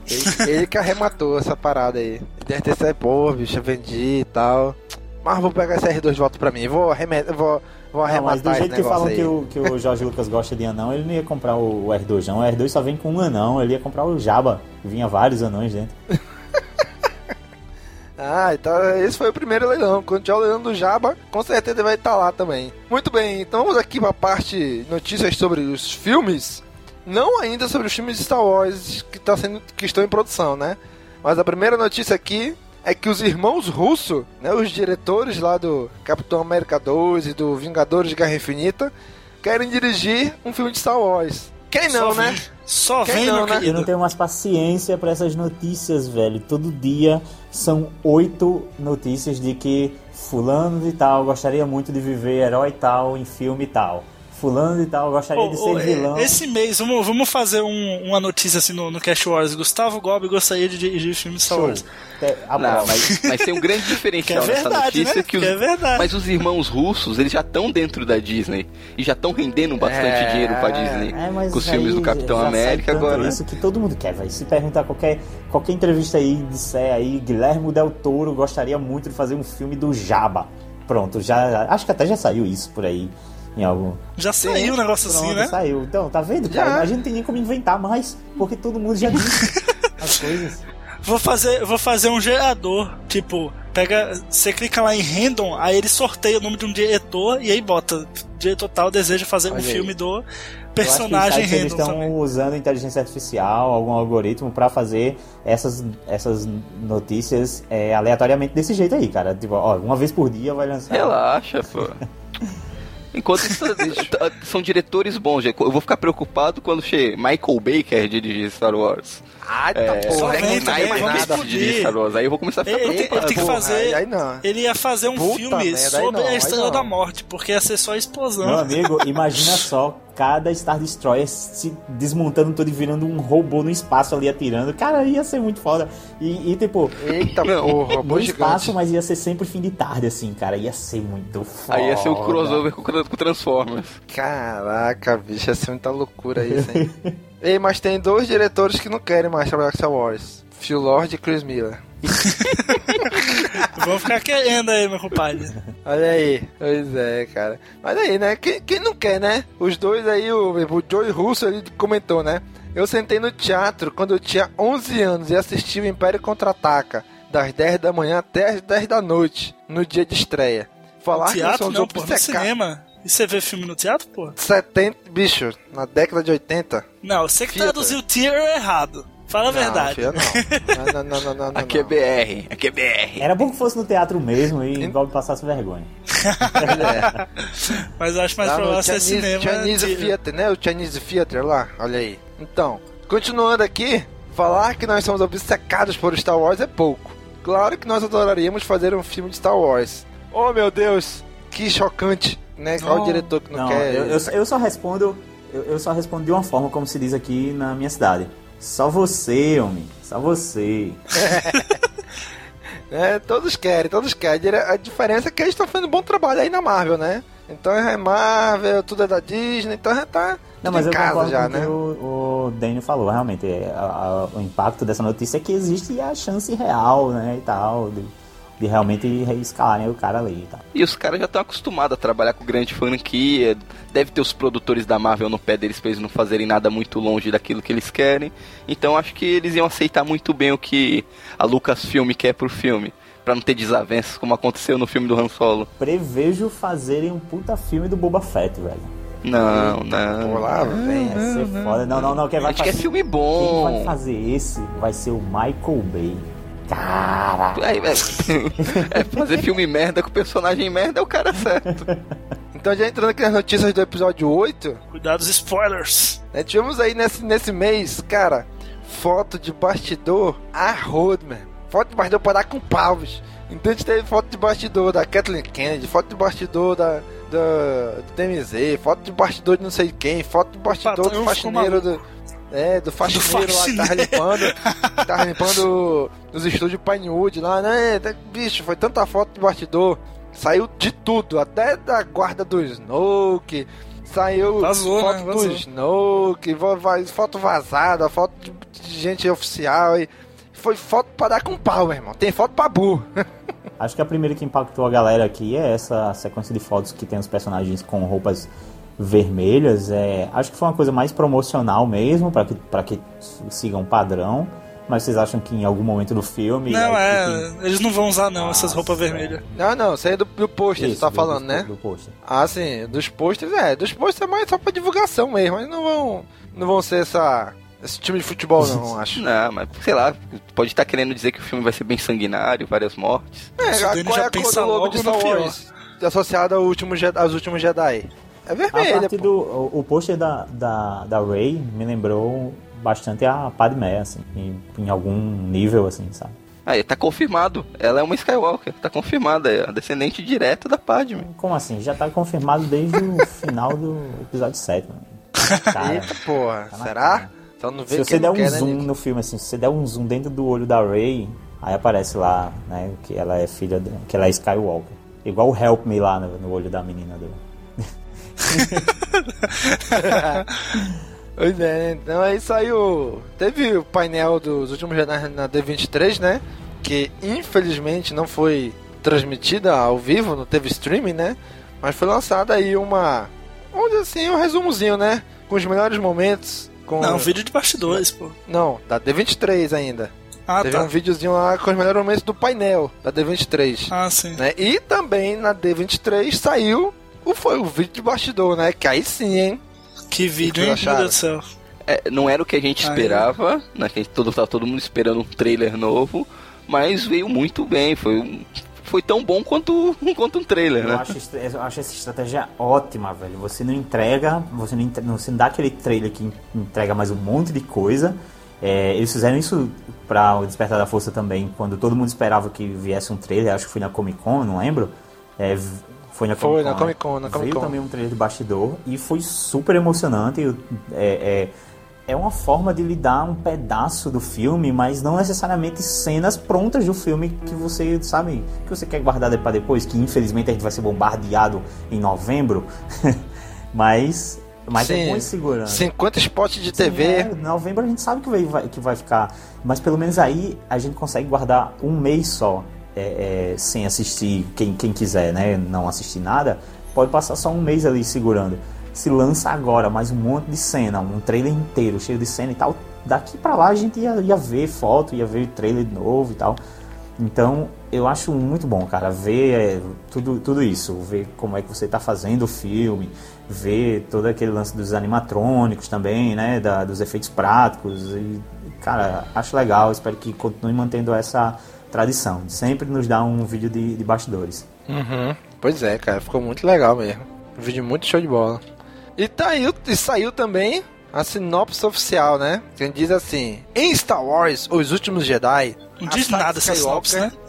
ele, ele que arrematou essa parada aí. Deve ter saído, pô, bicho, eu vendi e tal. Mas vou pegar esse R2 de volta pra mim. Vou, vou, vou Não, mas do jeito que falam aí. que o, que o Jorge Lucas gosta de anão, ele não ia comprar o, o R2 não. O R2 só vem com um anão, ele ia comprar o Jabba. Vinha vários anões dentro. Ah, então esse foi o primeiro leilão. Quando tiver o leilão do Jabba, com certeza ele vai estar lá também. Muito bem, então vamos aqui para a parte notícias sobre os filmes. Não ainda sobre os filmes de Star Wars que, tá sendo, que estão em produção, né? Mas a primeira notícia aqui é que os irmãos Russo, né, os diretores lá do Capitão América 2 e do Vingadores de Guerra Infinita, querem dirigir um filme de Star Wars. Quem não, Só né? Só Quem vem, não, né? Eu não tenho mais paciência pra essas notícias, velho. Todo dia são oito notícias de que fulano de tal gostaria muito de viver herói tal em filme tal. Fulano de tal gostaria de Ô, ser ô, vilão. Esse mês, vamos, vamos fazer um- uma notícia assim no, no Cash Wars. Gustavo Gobi gostaria de dirigir filme de Star. Wars. Não, mas, mas tem um grande Que é diferencial nessa verdade, notícia né? que os, Que é verdade. Mas os irmãos russos, eles já estão dentro da Disney e já estão rendendo bastante É. dinheiro pra Disney É, mas com os filmes do Capitão América agora. né? isso que todo mundo quer, velho. Se perguntar qualquer, qualquer entrevista aí, disser aí, Guilherme Del Toro gostaria muito de fazer um filme do Jabba. Pronto, já acho que até já saiu isso por aí em algum. Já saiu um negócio assim, Pronto, né? saiu. Então, tá vendo, Já. cara? A gente não tem nem como inventar mais, porque todo mundo já disse as coisas. Vou fazer, vou fazer um gerador. Tipo, pega. Você clica lá em random, aí ele sorteia o nome de um diretor e aí bota. Diretor tal deseja fazer um Olha aí. filme do Eu acho que personagem sites, eles random estão também. usando inteligência artificial, algum algoritmo pra fazer essas, essas notícias é, aleatoriamente desse jeito aí, cara. Tipo, ó, uma vez por dia vai lançar. Relaxa, pô. Enquanto isso, são diretores bons, eu vou ficar preocupado quando che Michael Baker dirigir Star Wars. Ai, tá É, porra, só aí vem não também, vamos dirigir Star Wars. Aí eu vou começar a ficar Ele, ele tem, preocupado. ele tem que fazer. aí não. Ele ia fazer um Puta filme merda, aí sobre não, a aí Estrela da Morte, porque ia ser só explosão. Meu amigo, imagina só cada Star Destroyer se desmontando todo e virando um robô no espaço ali atirando. Cara, ia ser muito foda. E, e, tipo, Eita Não, porra, no bom espaço, gigante. mas ia ser sempre fim de tarde, assim, cara. Ia ser muito foda. Aí ia ser um crossover com, com Transformers. Caraca, bicho, ia ser muita loucura isso, hein? Ei, mas tem dois diretores que não querem mais trabalhar com Star Wars. Phil Lord e Chris Miller. Vamos ficar querendo aí, meu compadre. Olha aí. Pois é, cara. Mas aí, né? Quem, quem não quer, né? Os dois aí, o, o Joey Russo, ele comentou, né? Eu sentei no teatro quando eu tinha 11 anos e assisti o Império Contra-Ataca, das 10 da manhã até as 10 da noite, no dia de estreia. Falar que teatro somos não, pô, no cinema. E você vê filme no teatro, pô? 70, bicho, na década de 80. Não, você que traduziu o tier errado. Fala a verdade. Não, não. Não, não, não, não, não, não, Aqui é. BR, aqui é BR. Era bom que fosse no teatro mesmo e igual passasse vergonha. Mas eu acho mais Lá provável ser cinema. Chinese. Theater, né? O Chinese Theater lá, olha aí. Então, continuando aqui, falar que nós somos obcecados por Star Wars é pouco. Claro que nós adoraríamos fazer um filme de Star Wars. Oh meu Deus, que chocante, né? Qual o diretor que não, Não, quer? eu, eu, eu só respondo. Eu, eu só respondo de uma forma, como se diz aqui na minha cidade. Só você, homem. Só você. É, todos querem, todos querem. A diferença é que eles estão fazendo um bom trabalho aí na Marvel, né? Então é Marvel, tudo é da Disney, então já tá Não, mas em eu casa já, né? que o, o Daniel falou, realmente. é, a- a- o impacto dessa notícia é que existe a chance real, né? E tal. De, de realmente escalarem o cara ali e tal. E os caras já estão acostumados a trabalhar com grande franquia. Deve ter os produtores da Marvel no pé deles pra eles não fazerem nada muito longe daquilo que eles querem. Então acho que eles iam aceitar muito bem o que a Lucasfilm quer pro filme. Pra não ter desavenças como aconteceu no filme do Han Solo. Prevejo fazerem um puta filme do Boba Fett, velho. Não, Pô, não. lá, vem. Vai ser foda. Não, não, não. Quem A vai gente quer fazer, filme quem vai bom. fazer esse vai ser o Michael Bay. Cara. É, é- é fazer filme merda com personagem merda é o cara certo. Então já entrando aqui nas notícias do episódio 8, Cuidado spoilers. né, tivemos aí nesse, nesse mês, cara, foto de bastidor a rodo, mano. Foto de bastidor pra dar com bicho. Então a gente teve foto de bastidor da Kathleen Kennedy, foto de bastidor da, da, do TMZ, foto de bastidor de não sei quem, foto de bastidor Patrão do faxineiro do... É, do faxineiro, lá que tava faxineiro. limpando, tava limpando nos estúdios Pinewood lá, né? Bicho, foi tanta foto de bastidor. Saiu de tudo, até da guarda do Snoke. Saiu Vazou, foto né? do. Snoke, foto vazada, foto de, de gente oficial. E foi foto pra dar com pau, meu irmão. Tem foto pra burro. Acho que a primeira que impactou a galera aqui é essa sequência de fotos que tem os personagens com roupas vermelhas. É, acho que foi uma coisa mais promocional mesmo, para que, pra que siga um padrão. Mas vocês acham que em algum momento do filme. Não, é. Eles não vão usar, não, essas Nossa, roupas vermelhas. Não, não, isso aí é do, do pôster você tá do- falando, do- né? Do pôster. Ah, sim, dos posters, é. Dos posters é mais só pra divulgação mesmo. Mas não vão, não vão ser essa, esse time de futebol, não, acho. Não, mas sei lá, pode estar querendo dizer que o filme vai ser bem sanguinário, várias mortes. É, Isso qual já é a cor do logo logo de Star. Wars? Associada ao último, aos últimos Jedi. É A vermelha, parte pô. do. O, o pôster da, da, da Ray me lembrou bastante a Padmé, assim, em, em algum nível, assim, sabe? Aí, tá confirmado. Ela é uma Skywalker. Tá confirmada. É a descendente direta da Padme. Como assim? Já tá confirmado desde o final do episódio 7, mano. Cara, Eita porra, tá será? cara. Só não vê se você der não um quer, né, zoom Nick? no filme, assim, se você der um zoom dentro do olho da Ray, aí aparece lá, né, que ela é filha, de, que ela é Skywalker. Igual o Help Me lá no, no olho da menina do... Pois é, então aí saiu. Teve o painel dos últimos Jedi na D23, né? Que infelizmente não foi transmitida ao vivo, não teve streaming, né? Mas foi lançada aí uma. Vamos dizer assim, um resumozinho, né? Com os melhores momentos. Com... Não, vídeo de bastidores, pô. Não, da D23 ainda. Ah, teve tá. um videozinho lá com os melhores momentos do painel da D23. Ah, sim. né? E também na D23 saiu foi o vídeo de bastidor, né? Que aí sim, hein? Que vídeo, hein? Meu? Deus do céu. É, não era o que a gente esperava, né? Que a gente todo, tava todo mundo esperando um trailer novo, mas veio muito bem. Foi, um- foi tão bom quanto, quanto um trailer, Eu né? acho, eu acho essa estratégia ótima, velho. Você não entrega, você não, entre- não- você não dá aquele trailer que entrega mais um monte de coisa. É, eles fizeram isso pra o Despertar da Força também, quando todo mundo esperava que viesse um trailer, acho que foi na Comic Con, não lembro. É, foi na Foi Comic Con. na né? Comic Con, na Comic Veio Con. também um trailer de bastidor e foi super emocionante. É, é, é uma forma de lhe dar um pedaço do filme, mas não necessariamente cenas prontas do filme que você, sabe, que você quer guardar para depois, que infelizmente a gente vai ser bombardeado em novembro. mas mas é Sim. bom ir segurando. 50 spots de Sim, TV. é, em novembro a gente sabe que vai- que vai ficar. Mas pelo menos aí a gente consegue guardar um mês só é, é, sem assistir. Quem, quem quiser, né? Não assistir nada, pode passar só um mês ali segurando. Se lança agora mais um monte de cena, um trailer inteiro cheio de cena e tal. Daqui pra lá a gente ia, ia ver foto, ia ver trailer de novo e tal. Então eu acho muito bom, cara, ver é, tudo, tudo isso, ver como é que você está fazendo o filme, ver todo aquele lance dos animatrônicos também, né, da, dos efeitos práticos e, cara, acho legal, espero que continue mantendo essa tradição, de sempre nos dar um vídeo de, de bastidores. Uhum. Pois é, cara, ficou muito legal mesmo. Um vídeo muito show de bola. E, tá aí, e saiu também a sinopse oficial, né? Que diz assim: Em Star Wars, Os Últimos Jedi. Não diz nada essa sinopse, né?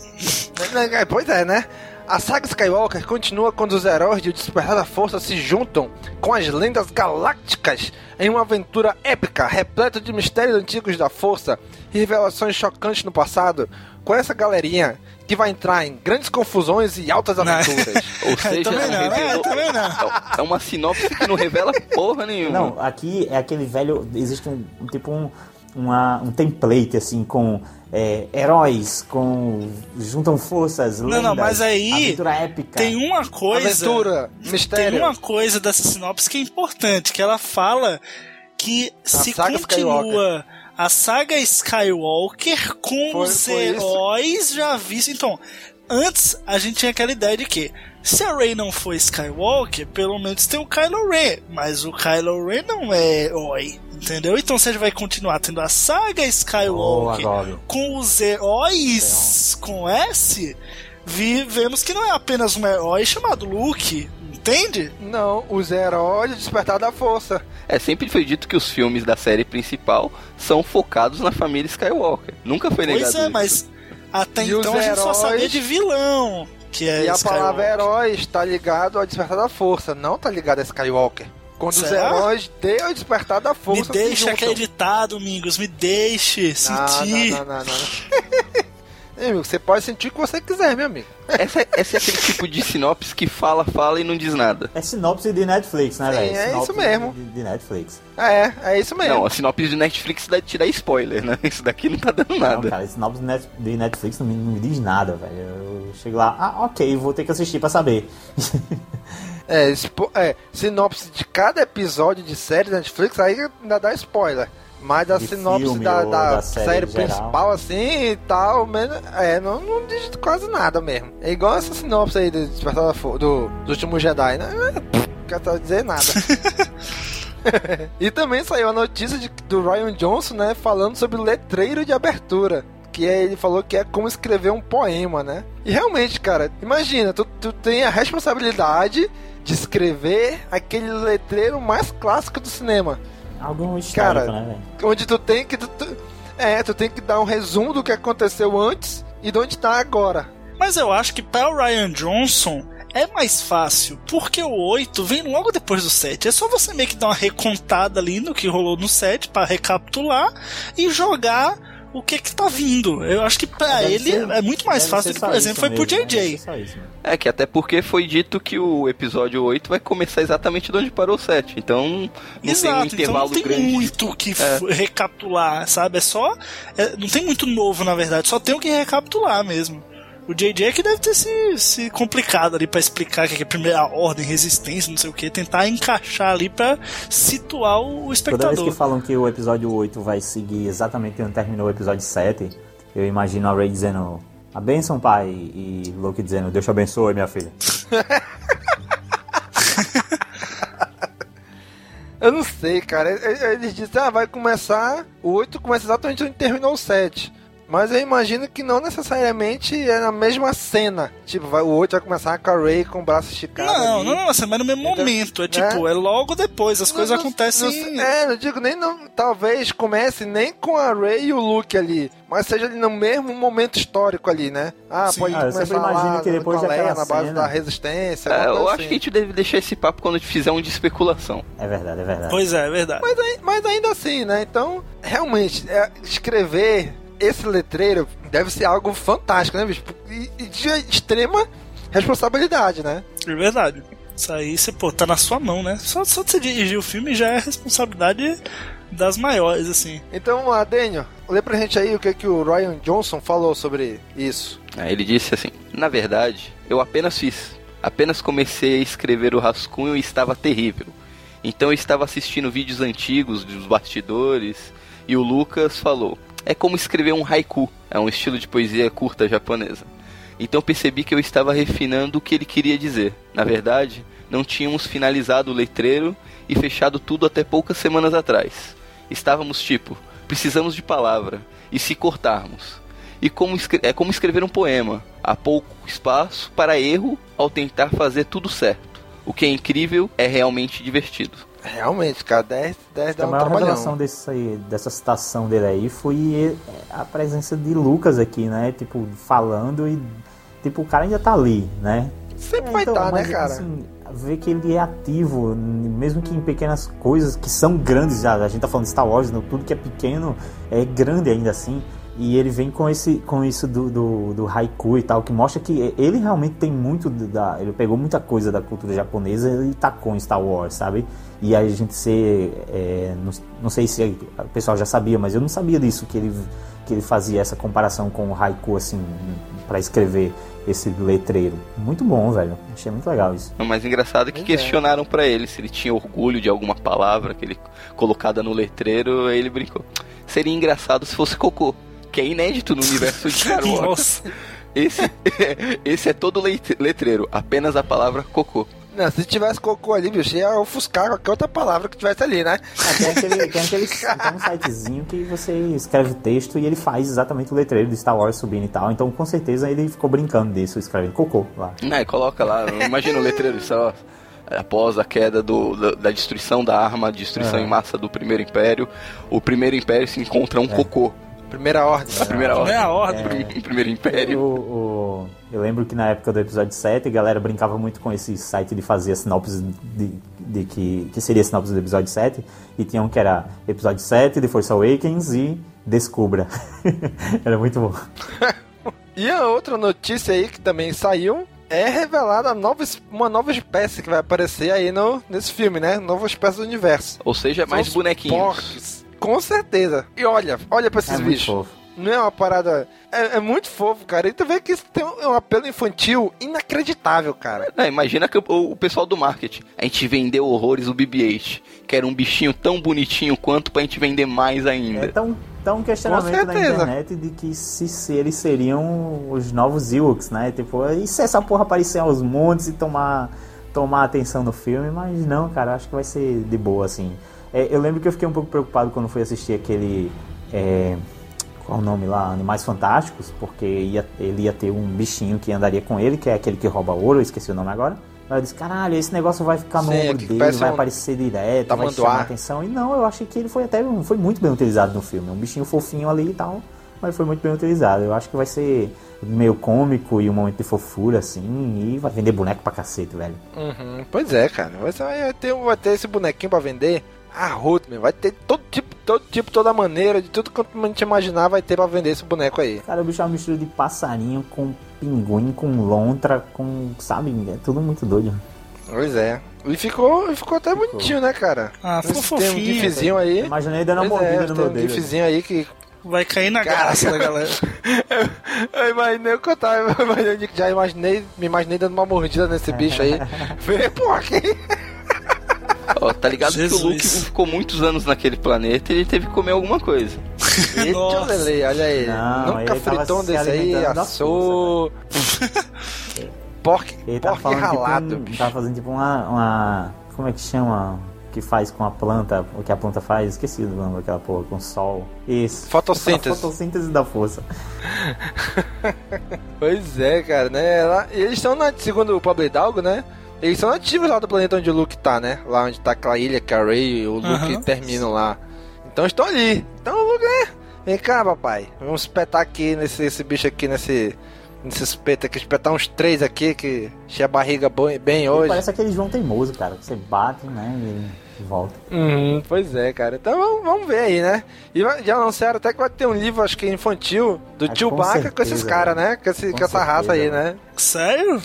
É, Pois é, né? A saga Skywalker continua quando os heróis de O Despertar da Força se juntam com as lendas galácticas em uma aventura épica, repleta de mistérios antigos da Força e revelações chocantes no passado, com essa galerinha que vai entrar em grandes confusões e altas Não. aventuras. Ou seja, também não, é, revelou- também não. é uma sinopse que não revela porra nenhuma. Não, aqui é aquele velho, existe um, um tipo um, uma, um template assim com é, heróis, com juntam forças, Não, lendas, não, mas aí aventura épica. Tem uma coisa. Aventura, mistério. Tem uma coisa dessa sinopse que é importante, que ela fala que se saga continua a saga Skywalker com Foi- os foi isso. heróis já vistos. Então, antes a gente tinha aquela ideia de que se a Rey não for Skywalker, pelo menos tem o Kylo Ren, mas o Kylo Ren não é herói, entendeu? Então você vai continuar tendo a saga Skywalker Gob. com os heróis com S, vi, vemos que não é apenas um herói chamado Luke, entende? Não, os heróis de Despertar da Força. É, sempre foi dito que os filmes da série principal são focados na família Skywalker. Nunca foi negado Pois é, isso. mas até E então a gente só heróis- sabia de vilão, que é e a Skywalker. palavra herói está ligado ao Despertar da Força, não tá ligado a Skywalker. Quando os Será? heróis de O Despertar da Me Força deixa juntam. acreditar, Domingos, me deixe Não, sentir. Não, não, não, não. Ei, amigo, você pode sentir o que você quiser, meu amigo. Essa, essa é aquele tipo de sinopse que fala, fala e não diz nada. É sinopse de Netflix, né, velho? é isso mesmo. De, de Netflix. É, é isso mesmo. Não, a sinopse de Netflix dá, te dá spoiler, né? Isso daqui não tá dando Não, nada. cara, sinopse de, Net- de Netflix não me, não me diz nada, velho. Eu chego lá, ah, ok, vou ter que assistir pra saber. É, é, sinopse de cada episódio de série da Netflix, aí ainda dá spoiler. Mas De sinopse da, da da série série, principal, assim e tal, menos, é, não, não diz quase nada mesmo. É igual essa sinopse aí do Fo- do, do último Jedi, né? É, Não quero dizer nada. e também saiu a notícia de- do Ryan Johnson, né, falando sobre o letreiro de abertura. que é, ele falou que é como escrever um poema, né? E realmente, cara, imagina, tu, tu tem a responsabilidade de escrever aquele letreiro mais clássico do cinema. Algo histórico, Cara, né, velho? Onde tu tem que. Tu, tu- é, tu tem que dar um resumo do que aconteceu antes e de onde tá agora. Mas eu acho que para o Ryan Johnson é mais fácil, porque o 8 vem logo depois do 7. É só você meio que dar uma recontada ali no que rolou no 7 para recapitular e jogar o que que tá vindo. Eu acho que pra Deve ele ser- é muito mais fácil do que, por exemplo, foi pro mesmo, né? JJ. É que até porque foi dito que o episódio 8 vai começar exatamente de onde parou o 7. Então não tem um Exato, então não intervalo tem grande. muito o que É. recapitular, sabe? É só. é, não tem muito novo, na verdade, só tem o que recapitular mesmo. O JJ é que deve ter se, se complicado ali pra explicar o que é primeira ordem, resistência, não sei o que, tentar encaixar ali pra situar o Toda vez espectador. que falam que o episódio 8 vai seguir exatamente onde terminou o episódio 7, eu imagino a Ray dizendo a benção, pai, e Loki dizendo Deus te abençoe, minha filha. Eu não sei, cara. Eles dizem, ah, vai começar. O 8 começa exatamente onde terminou o 7. Mas eu imagino que não necessariamente é na mesma cena. Tipo, vai, o 8 vai começar com a Ray com o braço esticado. Não, ali. não, não, assim, mas no mesmo Então, momento. É tipo, é, logo depois, as coisas Não, não- acontecem. não- é, não digo nem não, talvez comece nem com a Ray e o Luke ali, mas seja ali no mesmo momento histórico ali, né? Ah, Sim. pode Ah, eu sempre começar imagino lá que depois com a Leia, daquela na base cena- da resistência. É, eu acho assim. que a gente deve deixar esse papo quando a gente fizer um de especulação. É verdade, é verdade. Pois é, é verdade. Mas, mas ainda assim, né? Então, realmente, é, escrever esse letreiro deve ser algo fantástico, né, bicho? E, e de extrema responsabilidade, né? É verdade. Isso aí, você, pô, tá na sua mão, né? Só, só de você dirigir o filme já é responsabilidade das maiores, assim. Então, vamos lá, Daniel, lê pra gente aí o que, que o Ryan Johnson falou sobre isso. Aí ele disse assim: Na verdade, eu apenas fiz. Apenas comecei a escrever o rascunho e estava terrível. Então eu estava assistindo vídeos antigos dos bastidores e o Lucas falou: É como escrever um haiku, é um estilo de poesia curta japonesa. Então percebi que eu estava refinando o que ele queria dizer. Na verdade, não tínhamos finalizado o letreiro e fechado tudo até poucas semanas atrás. Estávamos tipo, precisamos de palavra, e se cortarmos? E como é como escrever um poema. Há pouco espaço para erro ao tentar fazer tudo certo. O que é incrível é realmente divertido. Realmente, cara, 10, 10 dá a um maior revelação trabalhão. desse aí, dessa citação dele aí foi é, a presença de Lucas aqui, né? Tipo, falando e. Tipo, o cara ainda tá ali, né? Sempre É, vai então, estar, né, mas, cara? Assim, ver que ele é ativo, mesmo que em pequenas coisas que são grandes já. A gente tá falando de Star Wars, não, tudo que é pequeno é grande ainda assim. E ele vem com esse com isso do, do, do haiku e tal, que mostra que ele realmente tem muito da. Ele pegou muita coisa da cultura japonesa e tacou em Star Wars, sabe? E aí a gente ser. é, não, não sei se o pessoal já sabia, mas eu não sabia disso, que ele, que ele fazia essa comparação com o haiku, assim, para escrever esse letreiro. Muito bom, velho. Achei muito legal isso. O mais engraçado é que Pois é. questionaram pra ele se ele tinha orgulho de alguma palavra que ele colocada no letreiro, aí ele brincou. Seria engraçado se fosse cocô, que é inédito no universo de Star Wars. Nossa. Esse, esse é todo leit- letreiro, apenas a palavra cocô. Não, se tivesse cocô ali, bicho, ia ofuscar qualquer outra palavra que tivesse ali, né? Ah, tem aquele, tem aquele tem um sitezinho que você escreve o texto e ele faz exatamente o letreiro de Star Wars subindo e tal. Então com certeza ele ficou brincando disso, escrevendo cocô lá. Aí coloca lá, imagina o letreiro, só após a queda do, da, da destruição da arma, destruição É. em massa do primeiro império, o primeiro império se encontra um cocô. Primeira ordem. A primeira ordem. Primeira ordem. Prim- Primeiro império. O, o- eu lembro que na época do episódio 7 a galera brincava muito com esse site de fazer a sinopse de, de que, que seria a sinopse do episódio 7 e tinha um que era episódio 7 de Force Awakens e Descubra. era muito bom. E a outra notícia aí que também saiu é revelada nova, uma nova espécie que vai aparecer aí no, nesse filme, né? Nova espécie do universo. Ou seja, mais bonequinhos. porcs. Com certeza. E olha, olha pra esses É muito bichos. fofo. Não é uma parada. É, é muito fofo, cara. E tu vê que isso tem um, um apelo infantil inacreditável, cara. Não, imagina que o, o pessoal do marketing. A gente vendeu horrores o BB-8, que era um bichinho tão bonitinho quanto pra gente vender mais É ainda. tão, tão questionamento na internet de que se, se eles seriam os novos Ewoks, né? Tipo, e se essa porra aparecer aos montes e tomar, tomar atenção no filme? Mas não, cara, acho que vai ser de boa, assim. É, eu lembro que eu fiquei um pouco preocupado quando fui assistir aquele. é, qual o nome lá? Animais Fantásticos, porque ia, ele ia ter um bichinho que andaria com ele, que é aquele que rouba ouro, eu esqueci o nome agora. Aí eu disse, caralho, esse negócio vai ficar no Sim, ombro dele, vai um aparecer direto, vai tamanduá. chamar atenção. E não, eu achei que ele foi até foi muito bem utilizado no filme. Um bichinho fofinho ali e tal, mas foi muito bem utilizado. Eu acho que vai ser meio cômico e um momento de fofura, assim, e vai vender boneco pra cacete, velho. Uhum, Pois é, cara. Vai ter, vai ter esse bonequinho pra vender. A Ruth, meu, vai ter todo tipo, todo tipo, toda maneira, de tudo quanto a gente imaginar, vai ter pra vender esse boneco aí. Cara, o bicho é uma mistura de passarinho com pinguim, com lontra, com. sabe? É tudo muito doido. Pois é. E ficou, e ficou até bonitinho, né, cara? Ah, ficou Esse Tem um fofinho. gifzinho aí. Imaginei dando uma é, mordida no tem meu um dedo. gifzinho aí que. Vai cair na Cara. graça da galera. eu imaginei o que eu tava. eu imaginei- Já imaginei, me imaginei dando uma mordida nesse bicho aí. Falei, pô, que. Ó, tá ligado que o Jesus. Luke ficou muitos anos naquele planeta e ele teve que comer alguma coisa. Eita, Nossa. Lele, olha aí. Não, Nunca fritou um se desse aí, assou. Porco, Ele tá ralado, tipo, um, bicho. tá fazendo tipo uma, uma. Como é que chama? Que faz com a planta, o que a planta faz, esqueci do nome daquela porra, com o sol. Isso. Fotossíntese. Fotossíntese da força. Pois é, cara, né? Lá- e eles estão, na, segundo o Pablo Hidalgo, né? Eles são nativos lá do planeta onde o Luke tá, né? Lá onde tá aquela ilha que a Rey e o Luke Aham. terminam lá. Então estão ali. Então o Luke, né? Vem cá, papai. Vamos espetar aqui nesse esse bicho aqui, nesse. Nesse espeto aqui, espetar uns três aqui que enche a barriga bem E hoje. Parece aquele João Teimoso, cara. que Você bate, né? E volta. Uhum, pois é, cara. Então vamos, vamos ver aí, né? E já anunciaram até que vai ter um livro, acho que infantil, do Ah, com Chewbacca com, esses certeza, caras, velho. né? Com, esse, Com com essa raça aí, certeza, né? Sério?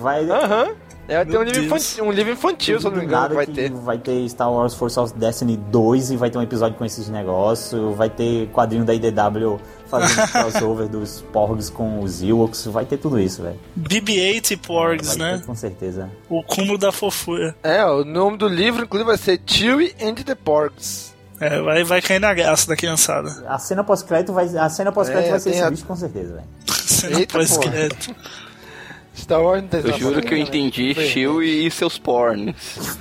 Vai. Aham. É, vai ter um livro, infantil, um livro infantil, se eu não me engano, vai ter. Vai ter Star Wars Force of Destiny 2 e vai ter um episódio com esses negócios. Vai ter quadrinho da IDW fazendo crossover dos Porgs com os Ewoks. Vai ter tudo isso, velho. BB-8 e Porgs, Vai né? ter, Com certeza. O cúmulo da fofura. É, o nome do livro, inclusive, vai ser Chewie and the Porgs. É, vai, vai cair na graça da criançada. A cena pós-crédito vai, a cena pós-crédito É, vai ser esse a- bicho com certeza, velho. Você não Star Wars não tem Eu juro que eu entendi. Chewie e seus porns.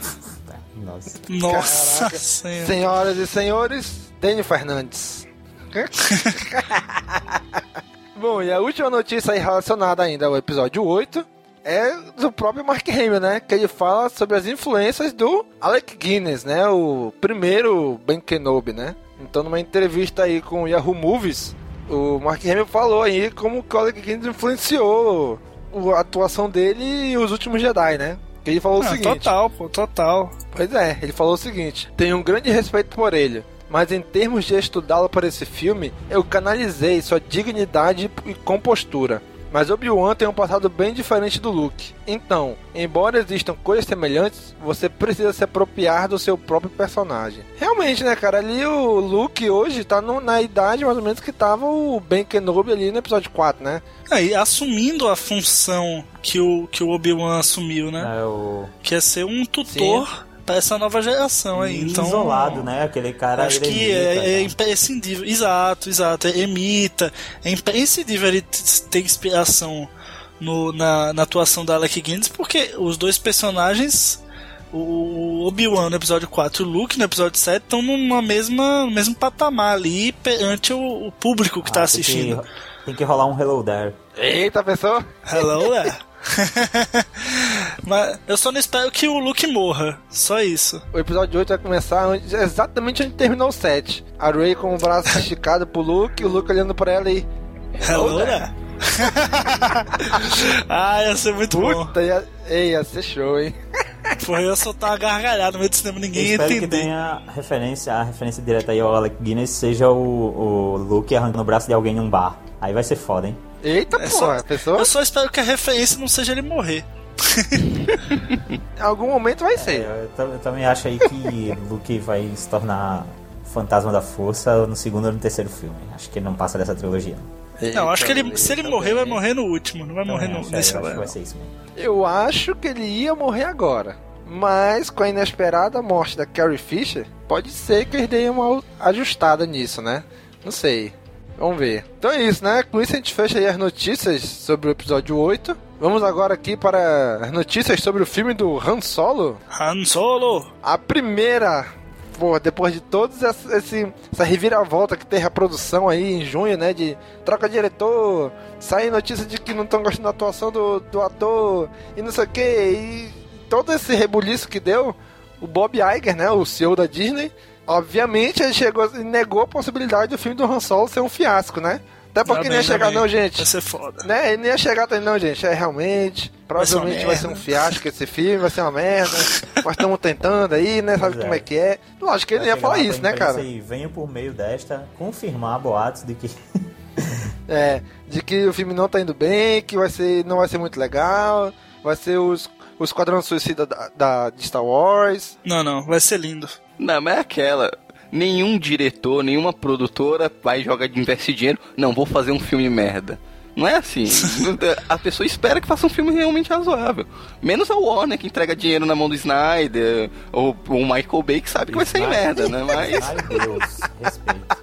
Nossa. Nossa senhora. Senhoras e senhores, Daniel Fernandes. Bom, e a última notícia aí relacionada ainda ao episódio 8 é do próprio Mark Hamill, né? Que ele fala sobre as influências do Alec Guinness, né? O primeiro Ben Kenobi, né? Então, numa entrevista aí com o Yahoo Movies, o Mark Hamill falou aí como que o Alec Guinness influenciou a atuação dele e os últimos Jedi, né? Ele falou o Ah, seguinte... total, pô, total. Pois é, ele falou o seguinte: tenho um grande respeito por ele, mas em termos de estudá-lo para esse filme, eu canalizei sua dignidade e compostura. Mas Obi-Wan tem um passado bem diferente do Luke. Então, embora existam coisas semelhantes, você precisa se apropriar do seu próprio personagem. Realmente, né, cara? Ali o Luke hoje tá no- na idade mais ou menos que tava o Ben Kenobi ali no episódio 4, né? Aí, assumindo a função que o, que o Obi-Wan assumiu, né? É o Que é ser um tutor pra essa nova geração aí. Então, isolado, né? Aquele cara Acho ele que imita, é, é tá? imprescindível. Exato, exato. É, imita. É imprescindível ele ter inspiração no, na, na atuação da Alec Guinness, porque os dois personagens, o Obi-Wan no episódio 4 e o Luke no episódio 7, estão numa mesma, no mesmo patamar ali perante o, o público que tá Ah, assistindo. Tem que, tem que rolar um Hello There. Eita, pessoa! Hello, é. Mas eu só não espero que o Luke morra. Só isso. O episódio 8 vai começar onde- exatamente onde terminou o 7. A Ray com o braço esticado pro Luke, o Luke olhando pra ela e. Hello, there. é. ah, ia ser muito bom. Puta, ia, ei, ia ser show, hein? Porra, eu ia soltar uma gargalhada no meio do cinema, ninguém ia espero que entender. tenha referência, a referência direta aí ao Alec Guinness seja o, o Luke arrancando o braço de alguém num bar. Aí vai ser foda, hein? Eita, É porra, só- pessoa. Eu só espero que a referência não seja ele morrer. Em algum momento vai É, ser. eu, tam- eu também acho aí que Luke vai se tornar fantasma da força no segundo ou no terceiro filme. Acho que ele não passa dessa trilogia. não. não, acho que ele, Eita, se ele morrer, vai morrer no último, não vai morrer no, acho, nesse eu acho que agora. vai ser isso mesmo. Eu acho que ele ia morrer agora. Mas com a inesperada morte da Carrie Fisher, pode ser que eles deem uma ajustada nisso, né? Não sei. Vamos ver. Então é isso, né? Com isso a gente fecha aí as notícias sobre o episódio 8. Vamos agora aqui para as notícias sobre o filme do Han Solo. Han Solo! A primeira pô, depois de todos essa, esse, essa reviravolta que teve a produção aí em junho, né? De troca de diretor, sai notícia de que não estão gostando da atuação do, do ator e não sei o que, e todo esse rebuliço que deu, o Bob Iger, né? O CEO da Disney, obviamente ele chegou e negou a possibilidade do filme do Han Solo ser um fiasco, né? Até porque não ia chegar, não, gente. Vai ser foda. Né? Ele não ia chegar até não, gente. É realmente. Provavelmente vai Vai ser, ser uma um fiasco esse filme, vai ser uma merda. Nós estamos tentando aí, né? Sabe como é. é que é. Lógico que ele ia Vai falar isso, né, cara? E venho por meio desta confirmar boatos de que É, de que o filme não tá indo bem, que vai ser, não vai ser muito legal, vai ser os, o Esquadrão Suicida da, da- de Star Wars. Não, não, vai ser lindo. Não, mas é aquela. Nenhum diretor, nenhuma produtora vai jogar de investir dinheiro. Não, vou fazer um filme merda. Não é assim. a pessoa espera que faça um filme realmente razoável. Menos a Warner que entrega dinheiro na mão do Snyder, ou o Michael Bay que sabe que vai sair Snyder- merda, né? Mas. Ai Deus, respeito.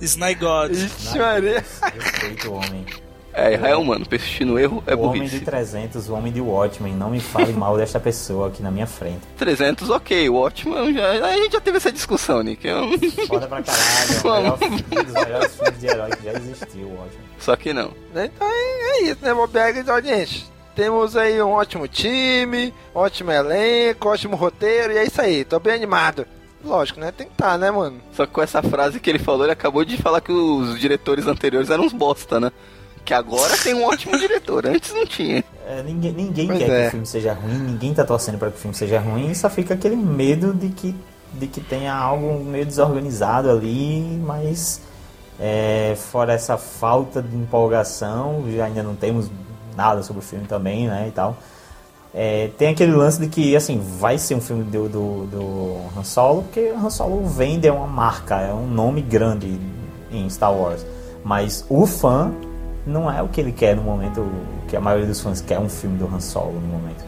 Sny God. Ixi, Maria. Respeito o homem. É, Israel, mano, persistir no erro é o homem de burrice. 300, o homem de Watchmen, não me fale mal desta pessoa aqui na minha frente. 300, ok. O Watchmen, já, a gente já teve essa discussão, Nick. Eu- Foda pra caralho, é o um dos melhores filmes de herói que já existiu, o Watchmen. Só que não. Então é, é isso, né, Bob Iger? Gente, temos aí um ótimo time, ótimo elenco, ótimo roteiro, e é isso aí. Tô bem animado. Lógico, né? Tem que estar, né, mano? Só que com essa frase que ele falou, ele acabou de falar que os diretores anteriores eram uns bosta, né? Que agora tem um ótimo diretor, antes não tinha. É, ninguém ninguém Pois quer que é. o filme seja ruim, ninguém tá torcendo para que o filme seja ruim, só fica aquele medo de que, de que tenha algo meio desorganizado ali, mas é, fora essa falta de empolgação, já ainda não temos nada sobre o filme também, né, e tal. É, tem aquele lance de que, assim, vai ser um filme do, do, do Han Solo, porque Han Solo vende, é uma marca, é um nome grande em Star Wars. Mas o fã não é o que ele quer no momento, o que a maioria dos fãs quer um filme do Han Solo no momento.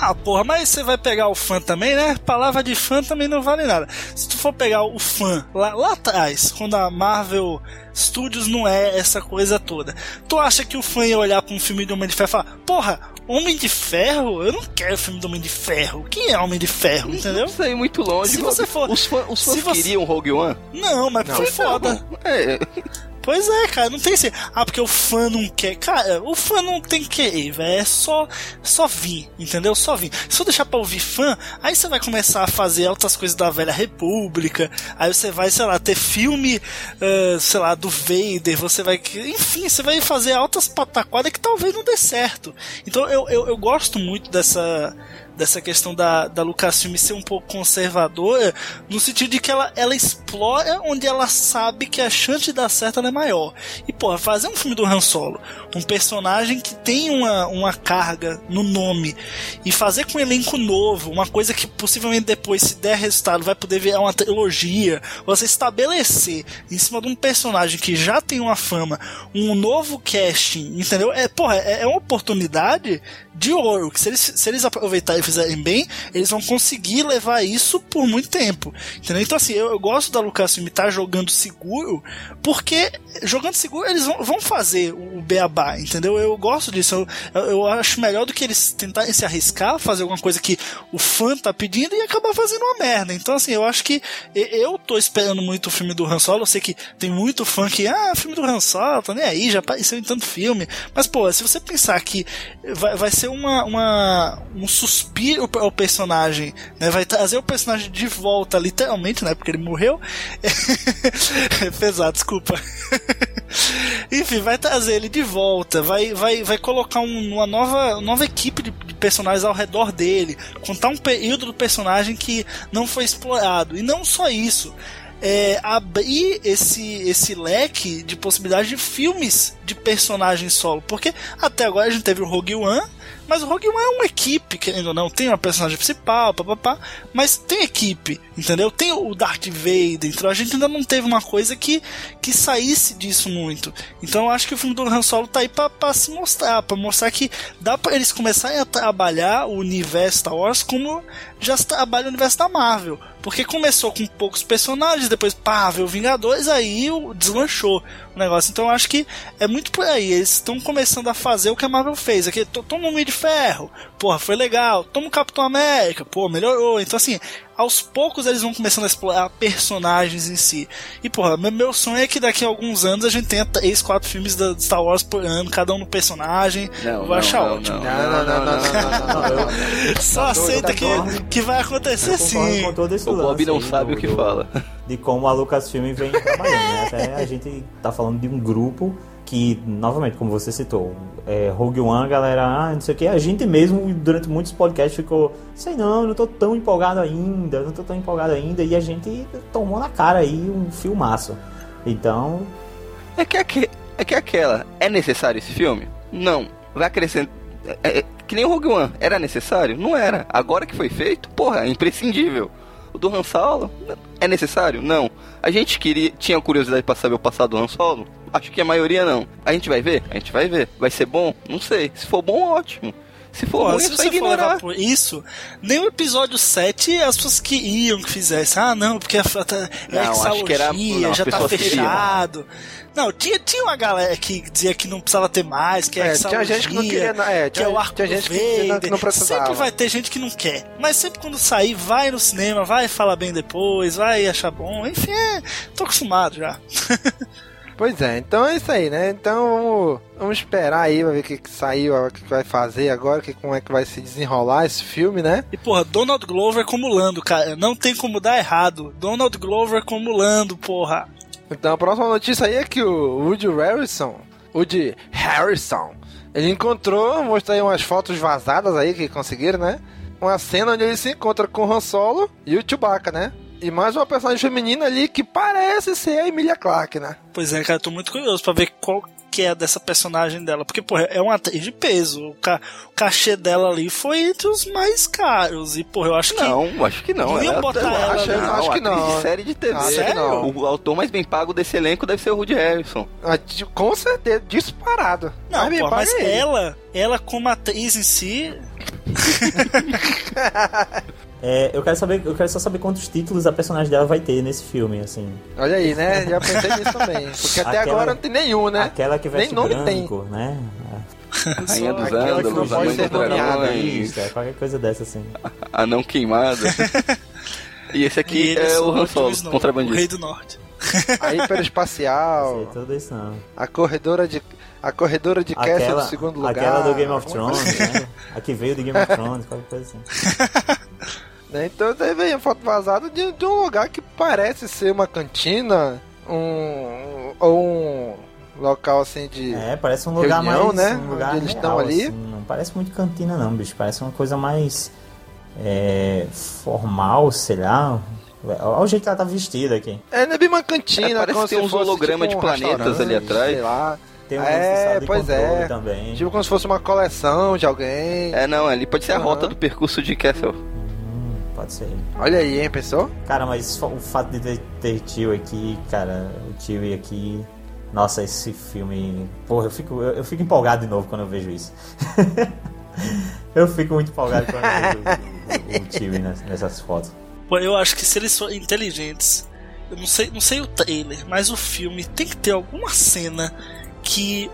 Ah, porra, mas você vai pegar o fã também, né? Palavra de fã também não vale nada. Se tu for pegar o fã lá, lá atrás, quando a Marvel Studios não é essa coisa toda, tu acha que o fã ia olhar pra um filme do Homem de Ferro e falar: Porra, Homem de Ferro? Eu não quero filme do Homem de Ferro. Quem é Homem de Ferro? Entendeu? Não sei muito longe. Se você for- Os, fã- os fãs se você- queriam Rogue One? Não, mas foi foda. É, Pois é, cara, não tem assim. Ah, porque o fã não quer. Cara, o fã não tem que querer, velho. É só, só vir, entendeu? Só vir. Se eu deixar pra ouvir fã, aí você vai começar a fazer outras coisas da velha república. Aí você vai, sei lá, ter filme, ah, sei lá, do Vader. Você vai. Enfim, você vai fazer altas pataquadas que talvez não dê certo. Então eu, eu, eu gosto muito dessa dessa questão da, da Lucasfilm ser um pouco conservadora, no sentido de que ela, ela explora onde ela sabe que a chance de dar certo é maior. E, porra, fazer um filme do Han Solo, um personagem que tem uma, uma carga no nome, e fazer com um elenco novo, uma coisa que possivelmente depois, se der resultado, vai poder virar uma trilogia, você estabelecer em cima de um personagem que já tem uma fama, um novo casting, entendeu? É, porra, é, é uma oportunidade de ouro, que se eles, se eles aproveitarem fizerem bem, eles vão conseguir levar isso por muito tempo. Entendeu? Então, assim, eu, eu gosto da Lucasfilm estar jogando seguro, porque jogando seguro eles vão, vão fazer o beabá, entendeu? Eu gosto disso. Eu, eu, acho melhor do que eles tentarem se arriscar, fazer alguma coisa que o fã tá pedindo e acabar fazendo uma merda. Então, assim, eu acho que eu tô esperando muito o filme do Han Solo. Eu sei que tem muito fã que, ah, filme do Han Solo, tá nem aí, já apareceu em tanto filme. Mas, pô, se você pensar que vai, vai ser uma, uma, um suspiro ao personagem, né? Vai trazer o personagem de volta, literalmente, né? Porque ele morreu. é pesado, desculpa. Enfim, vai trazer ele de volta, vai, vai, vai colocar um- uma nova, nova equipe de, de personagens ao redor dele, contar um período do personagem que não foi explorado. E não só isso. É, abrir esse, esse leque de possibilidade de filmes de personagens solo. Porque até agora a gente teve o Rogue One, mas o Rogue One é uma equipe, querendo ou não, tem uma personagem principal, papapá, mas tem equipe, entendeu? Tem o Darth Vader, então a gente ainda não teve uma coisa que, que saísse disso muito. Então eu acho que o filme do Han Solo tá aí pra, pra se mostrar, pra mostrar que dá pra eles começarem a trabalhar o universo Star Wars como já se trabalha o universo da Marvel. Porque começou com poucos personagens, depois, pá, veio Vingadores, aí deslanchou o negócio. Então eu acho que é muito por aí. Eles estão começando a fazer o que a Marvel fez. Aqui, to- todo mundo Homem de Ferro, porra, foi legal. Toma o Capitão América, pô, melhorou. Então, assim, aos poucos eles vão começando a explorar personagens em si. E, porra, meu sonho é que daqui a alguns anos a gente tenha três, quatro filmes da Star Wars por ano, cada um no personagem. Não, eu vou não, achar não, ótimo. não, Não, não, não, não, não, não, não. Só aceita que, que vai acontecer sim. com todo esse O Bob não sabe do- o que fala. De como a Lucasfilm vem trabalhando, né? Até a gente tá falando de um grupo que, novamente, como você citou, é, Rogue One, galera, ah, não sei o que, a gente mesmo, durante muitos podcasts, ficou, sei não, não tô tão empolgado ainda, não tô tão empolgado ainda, e a gente tomou na cara aí um filmaço. Então, É que, aque- é que aquela. É necessário esse filme? Não. Vai acrescentar. É, é, que nem o Rogue One. Era necessário? Não era. Agora que foi feito, porra, é imprescindível. O do Han Solo, é necessário? Não. A gente queria, tinha curiosidade pra saber o passado do Han Solo? Acho que a maioria não. A gente vai ver? A gente vai ver. Vai ser bom? Não sei. Se for bom, ótimo. Se for Pô, ruim, se é só você for ignorar. levar por isso, nem o episódio 7 as pessoas queriam que fizesse. Ah, não, porque é, é Não, acho que era- não, já tá fechado. Não, tinha, tinha uma galera que dizia que não precisava ter mais, que é, É, tinha gente que não queria. na- É, que é tinha, o arco tinha gente que não, que não precisava. Sempre vai ter gente que não quer. Mas sempre quando sair, vai no cinema, vai falar bem depois, vai achar bom. Enfim, é, tô acostumado já. Pois é, então é isso aí, né? Então vamos, vamos esperar aí pra ver o que, que saiu, o que, que vai fazer agora, que, como é que vai se desenrolar esse filme, né? E porra, Donald Glover como Lando, cara. Não tem como dar errado. Donald Glover como Lando, porra. Então a próxima notícia aí é que o Woody Harrison, Woody Harrison, ele encontrou, mostrou aí umas fotos vazadas aí que conseguiram, né? Uma cena onde ele se encontra com o Han Solo e o Chewbacca, né? E mais uma personagem feminina ali que parece ser a Emilia Clarke, né? Pois é, cara, tô muito curioso pra ver qual que é dessa personagem dela. Porque, porra, é uma atriz de peso. O, ca o cachê dela ali foi entre os mais caros. E, porra, eu acho que. Não, acho que não. Não iam Ela- botar eu ela acho, não, Acho que não. de série de TV. Acho que Sério? não. O autor mais bem pago desse elenco deve ser o Woody Harrison. Ah, Com certeza, disparado. Não, Mas me porra, mas ela, ela como atriz em si. é, eu quero saber, eu quero só saber quantos títulos a personagem dela vai ter nesse filme, assim. Olha aí, né? Já pensei nisso também. Porque até Aquela- agora não tem nenhum, né? Aquela que veste Nem nome branco, né? Rainha dos aquela que não Ândalos, a pode mãe ser dos dragões, Isso, é qualquer coisa dessa, assim. a não queimada. e esse E aqui ele é o Han Solo, Snow, o contrabandista. Rei do Norte. A Não sei hiperespacial, tudo isso não. a corredora de. A corredora de Castle Aquela, do segundo lugar. aquela do Game of Thrones, coisa né? A que veio do Game of Thrones, qualquer coisa assim. Né? Então teve aí uma foto vazada de, de um lugar que parece ser uma cantina, um. ou um local assim de. É, parece um lugar Reunião, mais. né? Um lugar Onde eles real, estão ali. assim, não parece muito cantina, não, bicho. Parece uma coisa mais. é, formal, sei lá. Olha o jeito que ela tá vestida aqui. É, não é bem uma cantina, É, parece como que tem se uns fosse, hologramas tipo, de um planetas ali atrás. Sei lá. Tem um É, de de pois é. também. Tipo como se fosse uma coleção de alguém. É, não, ali pode ser a Aham. rota do percurso de Castle. Pode ser. Olha aí, hein, pensou? Cara, mas o fato de ter, ter tio aqui, cara, o tio aqui. Nossa, esse filme. Porra, eu fico, eu, eu fico empolgado de novo quando eu vejo isso. eu fico muito empolgado quando eu vejo o, o, o tio ness- nessas fotos. Pô, eu acho que se eles forem inteligentes, eu não sei, não sei o trailer, mas o filme tem que ter alguma cena que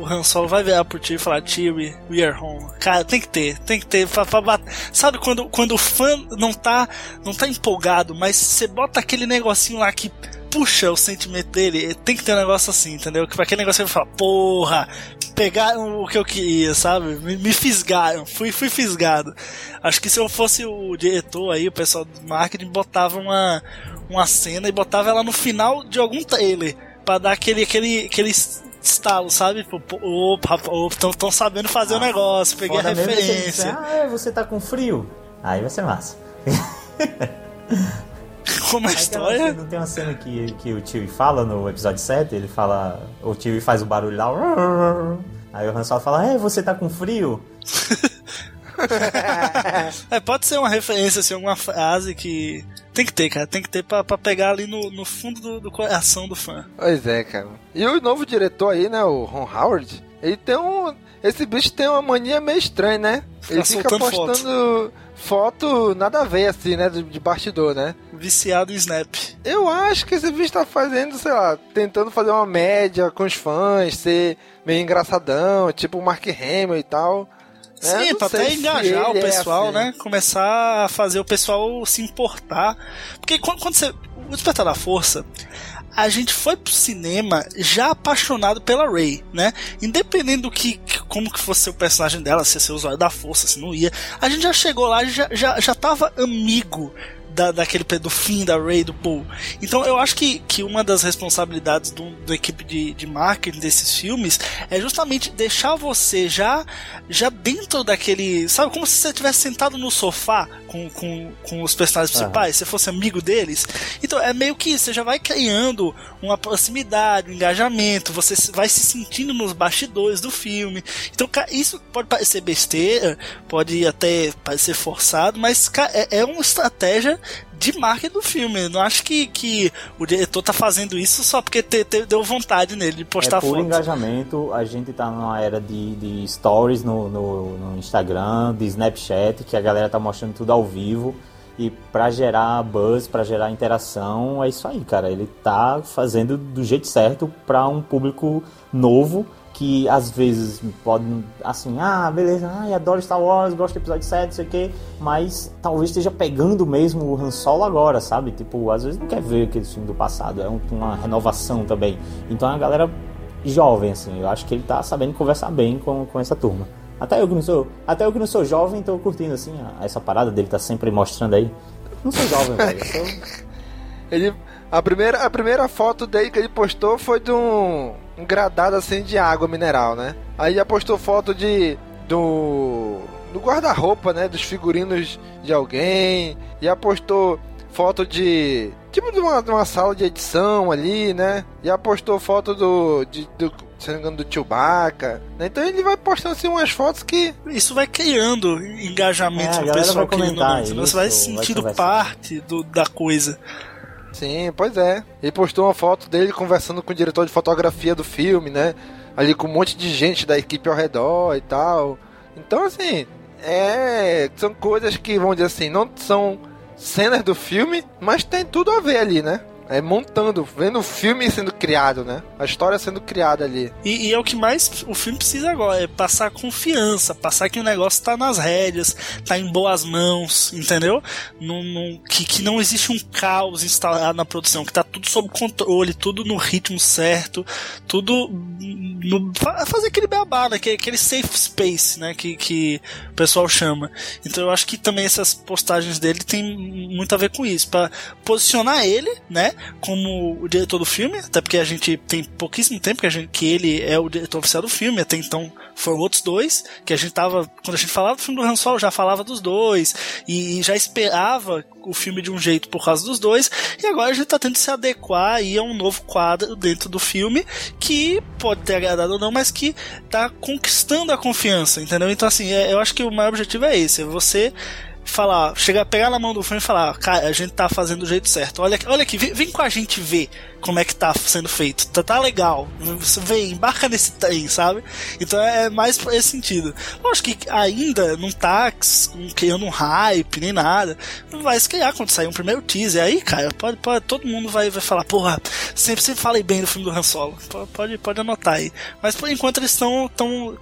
o Han Solo vai virar pro tio e falar Chewie, we are home. Cara, tem que ter, tem que ter. Pra, pra Sabe quando, quando o fã não tá, não tá empolgado, mas você bota aquele negocinho lá que puxa o sentimento dele, tem que ter um negócio assim, entendeu? Que pra aquele negócio ele fala, porra, pegaram o que eu queria, sabe? Me, me fisgaram, fui, fui fisgado. Acho que se eu fosse o diretor aí, o pessoal do marketing, botava uma, uma cena e botava ela no final de algum trailer. Pra dar aquele, aquele, aquele estalo, sabe? Pô, Opa, opa, tão sabendo fazer o Ah, negócio, peguei a Foda mesmo é se ele disser, referência. ah, é, você tá com frio. Aí vai ser massa. Como a Aquela história. Não tem uma cena que, que o tio fala no episódio 7? Ele fala. O tio faz o barulho lá. Aí o Han Solo fala: É, você tá com frio? É, pode ser uma referência, assim, alguma frase que. Tem que ter, cara. Tem que ter pra, pra pegar ali no, no fundo do, do coração do fã. Pois é, cara. E o novo diretor aí, né, o Ron Howard, ele tem um. Esse bicho tem uma mania meio estranha, né? Ele Fica fica postando foto. nada a ver, assim, né? De, de bastidor, né? Viciado em Snap. Eu acho que esse bicho tá fazendo, sei lá, tentando fazer uma média com os fãs, ser meio engraçadão, tipo o Mark Hamill e tal. É, Sim, pra sei até engajar o é pessoal, assim. né? Começar a fazer o pessoal se importar. Porque quando, quando você. O Despertar da Força, a gente foi pro cinema já apaixonado pela Rey, né? Independente do que, como que fosse o personagem dela, se ia ser usuário da força, se não ia, a gente já chegou lá e já, já, já tava amigo da, daquele do fim da Rey do Paul. Então eu acho que, que uma das responsabilidades do, da equipe de, de marketing desses filmes é justamente deixar você já já dentro daquele. Sabe, como se você estivesse sentado no sofá com, com, com os personagens principais, se fosse amigo deles. Então é meio que isso, você já vai criando uma proximidade, um engajamento, você vai se sentindo nos bastidores do filme. Então, isso pode parecer besteira, pode até parecer forçado, mas é, é uma estratégia de marketing do filme. Não acho que, que o diretor tá fazendo isso só porque te- te- deu vontade nele de postar é foto. engajamento. A gente tá numa era de, de stories no, no, no Instagram, de Snapchat, que a galera tá mostrando tudo ao vivo. E pra gerar buzz, pra gerar interação, é isso aí, cara. Ele tá fazendo do jeito certo pra um público novo que às vezes pode, assim, ah, beleza, ai, adoro Star Wars, gosto do episódio 7, não sei o quê, mas talvez esteja pegando mesmo o Han Solo agora, sabe? Tipo, às vezes não quer ver aquele filme do passado, é um- uma renovação também. Então a galera jovem, assim, eu acho que ele tá sabendo conversar bem com, com essa turma. Até eu que não sou, até eu que não sou jovem, tô curtindo, assim, essa parada dele tá sempre mostrando aí. Não sou jovem, velho, sou... Ele, a, primeira, a primeira foto dele que ele postou foi de um, um gradado assim de água mineral, né? Aí já postou foto de do, do guarda-roupa, né? Dos figurinos de alguém. Já postou foto de tipo de uma, de uma sala de edição ali, né? Já postou foto do, de, do se não me engano, do Chewbacca. né? Então ele vai postando assim umas fotos que Isso vai criando engajamento É, a no pessoal vai comentar não, entendeu? Você vai se isso, vai sentindo conversar. parte do, da coisa. Sim, pois é. Ele postou uma foto dele conversando com o diretor de fotografia do filme, né? Ali com um monte de gente da equipe ao redor e tal. Então, assim, é. São coisas que, vamos dizer assim, não são cenas do filme, mas tem tudo a ver ali, né? É montando, vendo o filme sendo criado, né? A história sendo criada ali. E, e é o que mais o filme precisa agora, é passar confiança, passar que o negócio tá nas rédeas, tá em boas mãos, entendeu? Que, que não existe um caos instalado na produção, que tá tudo sob controle, tudo no ritmo certo, tudo no, fa- fazer aquele beabá, né? Que- Aquele safe space, né? Que, que o pessoal chama. Então eu acho que também essas postagens dele tem muito a ver com isso, para posicionar ele, né? Como o diretor do filme, até porque a gente tem pouquíssimo tempo que, gente, que ele é o diretor oficial do filme, até então foram outros dois, que a gente tava, quando a gente falava do filme do Han Solo, já falava dos dois, e, já esperava o filme de um jeito por causa dos dois, e agora a gente tá tendo que se adequar aí a um novo quadro dentro do filme, que pode ter agradado ou não, mas que tá conquistando a confiança, entendeu? Então assim, é- eu acho que o maior objetivo é esse, é você falar, chegar, pegar na mão do fã e falar, cara, a gente tá fazendo do jeito certo. Olha, olha aqui, vem, vem com a gente ver como é que tá sendo feito. Tá, tá legal. Você vem, embarca nesse trem, sabe? Então é mais pra esse sentido. Lógico que ainda não tá criando um hype nem nada. Vai se criar quando sair um primeiro teaser. Aí, cara, pode, pode, todo mundo vai, vai falar, porra, sempre, sempre falei bem do filme do Han Solo. Pode, pode, anotar aí. Mas por enquanto eles estão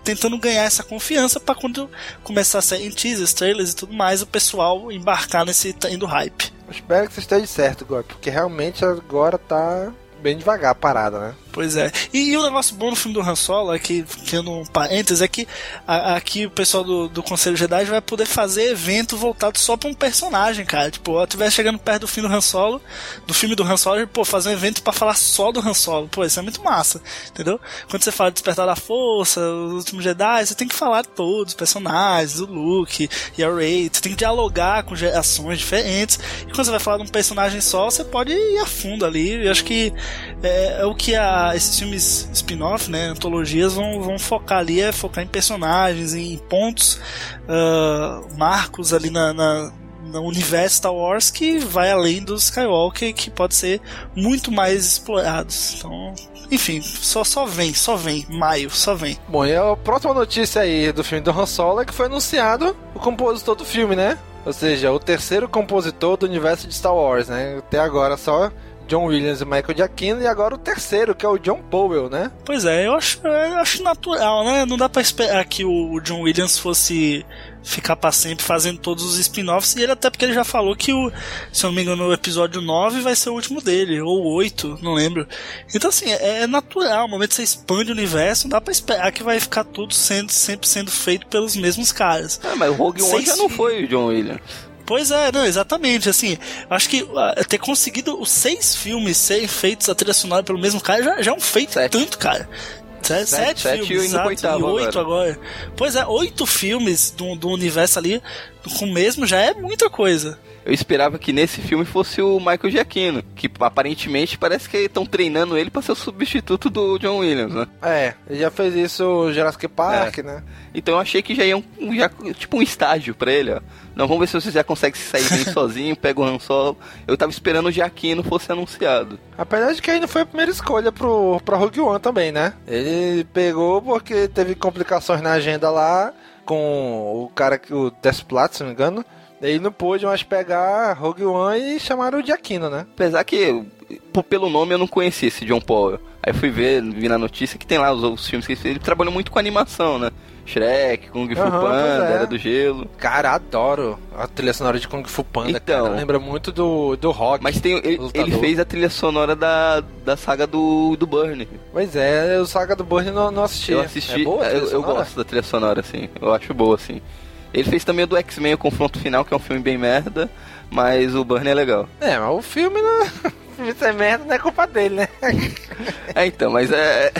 tentando ganhar essa confiança pra quando começar a sair em teasers, trailers e tudo mais, pessoal embarcar nesse trem do hype. Espero que você esteja certo, agora, porque realmente agora tá bem devagar a parada, né? Pois é. E, e o negócio bom do filme do Han Solo, aqui, tendo um parênteses, é que a- aqui o pessoal do, do Conselho Jedi vai poder fazer evento voltado só pra um personagem, cara. Tipo, ó, tiver chegando perto do fim do Han Solo, do filme do Han Solo, pô, fazer um evento pra falar só do Han Solo. Pô, isso é muito massa, entendeu? Quando você fala de Despertar da Força, os últimos Jedi, você tem que falar de todos os personagens, o Luke e a Rey, você tem que dialogar com gerações diferentes. E quando você vai falar de um personagem só, você pode ir a fundo ali. Eu acho que é, é o que a esses filmes spin-off, né, antologias vão, vão focar ali, é focar em personagens, em pontos, ah, marcos ali na, na- no universo Star Wars que vai além do Skywalker, que pode ser muito mais explorados. Então, enfim, só, só vem, só vem, maio, só vem. Bom, e a próxima notícia aí do filme do Han Solo é que foi anunciado o compositor do filme, né? Ou seja, o terceiro compositor do universo de Star Wars, né? Até agora só John Williams e Michael Giacchino, e agora o terceiro, que é o John Powell, né? Pois é, eu acho, eu acho natural, né? Não dá pra esperar que o John Williams fosse ficar pra sempre fazendo todos os spin-offs, e ele até porque ele já falou que o, se eu não me engano, o episódio 9 vai ser o último dele, ou 8, não lembro. Então assim, é, é natural, no momento que você expande o universo, não dá pra esperar que vai ficar tudo sendo, sempre sendo feito pelos mesmos caras. Ah, mas o Rogue One já não foi o John Williams. Pois é, não, exatamente. Assim, acho que ah, ter conseguido os seis filmes serem feitos a trilha sonora pelo mesmo cara já, já é um feito Sete. tanto, cara. Se- Sete, sete filmes, e exato, oitavo e oito agora. Pois é, oito filmes do, do universo ali com o mesmo já é muita coisa. Eu esperava que nesse filme fosse o Michael Giacchino, que aparentemente parece que estão treinando ele pra ser o substituto do John Williams, né? É, ele já fez isso no Jurassic Park, né? Então eu achei que já ia um, já, tipo um estágio pra ele, ó. Não, vamos ver se você já consegue se sair bem sozinho, pega o Han Solo. Eu tava esperando o Giacchino fosse anunciado. Apesar de que aí não foi a primeira escolha pro, pra Rogue One também, né? Ele pegou porque teve complicações na agenda lá com o cara que o Desplat, se não me engano. Ele não pôde mais pegar Rogue One e chamaram o Giacchino, né? Apesar que, pelo nome, eu não conhecia esse John Paul. Aí fui ver, vi na notícia que tem lá os outros filmes que ele fez. Ele trabalhou muito com animação, né? Shrek, Kung Fu pois Panda, é. Era do Gelo. Cara, adoro a trilha sonora de Kung Fu Panda, Então. cara. Lembra muito do, do rock. Mas tem, ele, ele fez a trilha sonora da, da saga do, do Burn. Pois é, o Saga do Burn não, não assisti. Eu assisti, É boa eu, eu gosto da trilha sonora, assim. Eu acho boa, assim. Ele fez também o do X-Men, o Confronto Final, que é um filme bem merda, mas o Burn é legal. É, mas o filme não... o filme ser merda não é culpa dele, né? É, então, mas é...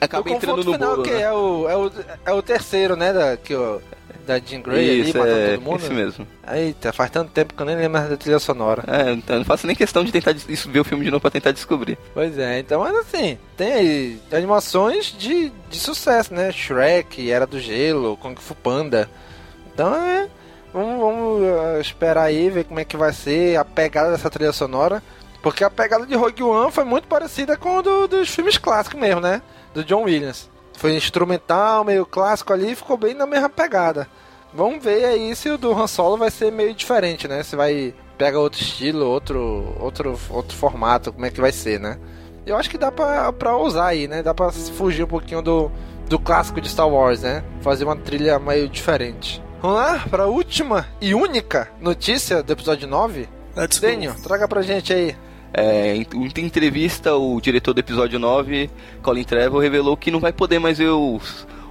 acaba o entrando no final bolo, que né? é o, é o é o terceiro, né, da que o da Jean Grey Isso, ali é, todo mundo. isso mesmo. Eita, faz tanto tempo que eu nem lembro da trilha sonora. É, então não faço nem questão de tentar des- ver o filme de novo pra tentar descobrir. Pois é, então, mas assim, tem aí animações de, de sucesso, né? Shrek, Era do Gelo, Kung Fu Panda. Então é. Vamos, vamos eh, esperar aí, ver como é que vai ser a pegada dessa trilha sonora. Porque a pegada de Rogue One foi muito parecida com a do, dos filmes clássicos mesmo, né? Do John Williams. Foi instrumental, meio clássico ali, ficou bem na mesma pegada. Vamos ver aí se o do Han Solo vai ser meio diferente, né? Se vai pega outro estilo, outro, outro, outro formato, como é que vai ser, né? Eu acho que dá pra, pra usar aí, né? Dá pra fugir um pouquinho do, do clássico de Star Wars, né? Fazer uma trilha meio diferente. Vamos lá, pra última e única notícia do episódio 9. Let's go. Daniel, traga pra gente aí. É, em em entrevista, o diretor do episódio 9, Colin Trevorrow, revelou que não vai poder mais ver o,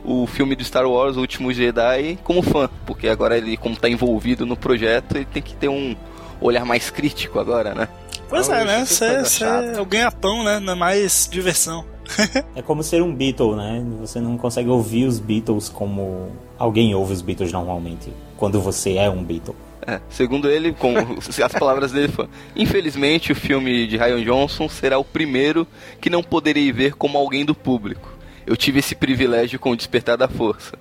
o filme do Star Wars, O Último Jedi, como fã. Porque agora ele, como tá envolvido no projeto, ele tem que ter um olhar mais crítico agora, né? Pois é, Poxa, né? Você é o ganha-pão, né? Não é mais diversão. É como ser um Beatle, né? Você não consegue ouvir os Beatles como alguém ouve os Beatles normalmente, quando você é um Beatle. É, segundo ele, com as palavras dele foi: Infelizmente, o filme de Ryan Johnson será o primeiro que não poderei ver como alguém do público. Eu tive esse privilégio com o Despertar da Força.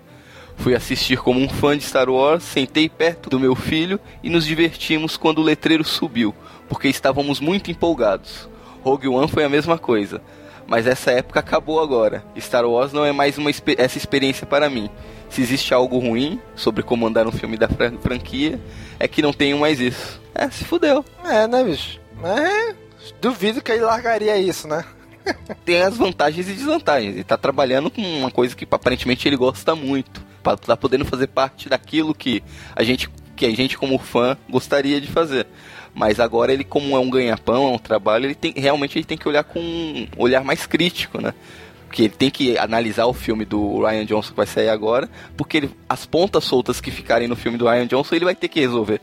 Fui assistir como um fã de Star Wars, sentei perto do meu filho e nos divertimos quando o letreiro subiu, porque estávamos muito empolgados. Rogue One foi a mesma coisa. Mas essa época acabou agora. Star Wars não é mais uma essa experiência para mim. Se existe algo ruim sobre comandar um filme da fran- franquia, é que não tenho mais isso. É, se fudeu. É, né, bicho? É, duvido que ele largaria isso, né? Tem as vantagens e desvantagens. Ele tá trabalhando com uma coisa que aparentemente ele gosta muito. Tá podendo fazer parte daquilo que a gente, que a gente como fã gostaria de fazer. Mas agora ele, como é um ganha-pão, é um trabalho, ele tem, realmente ele tem que olhar com um olhar mais crítico, né? Porque ele tem que analisar o filme do Ryan Johnson que vai sair agora, porque ele- as pontas soltas que ficarem no filme do Ryan Johnson ele vai ter que resolver.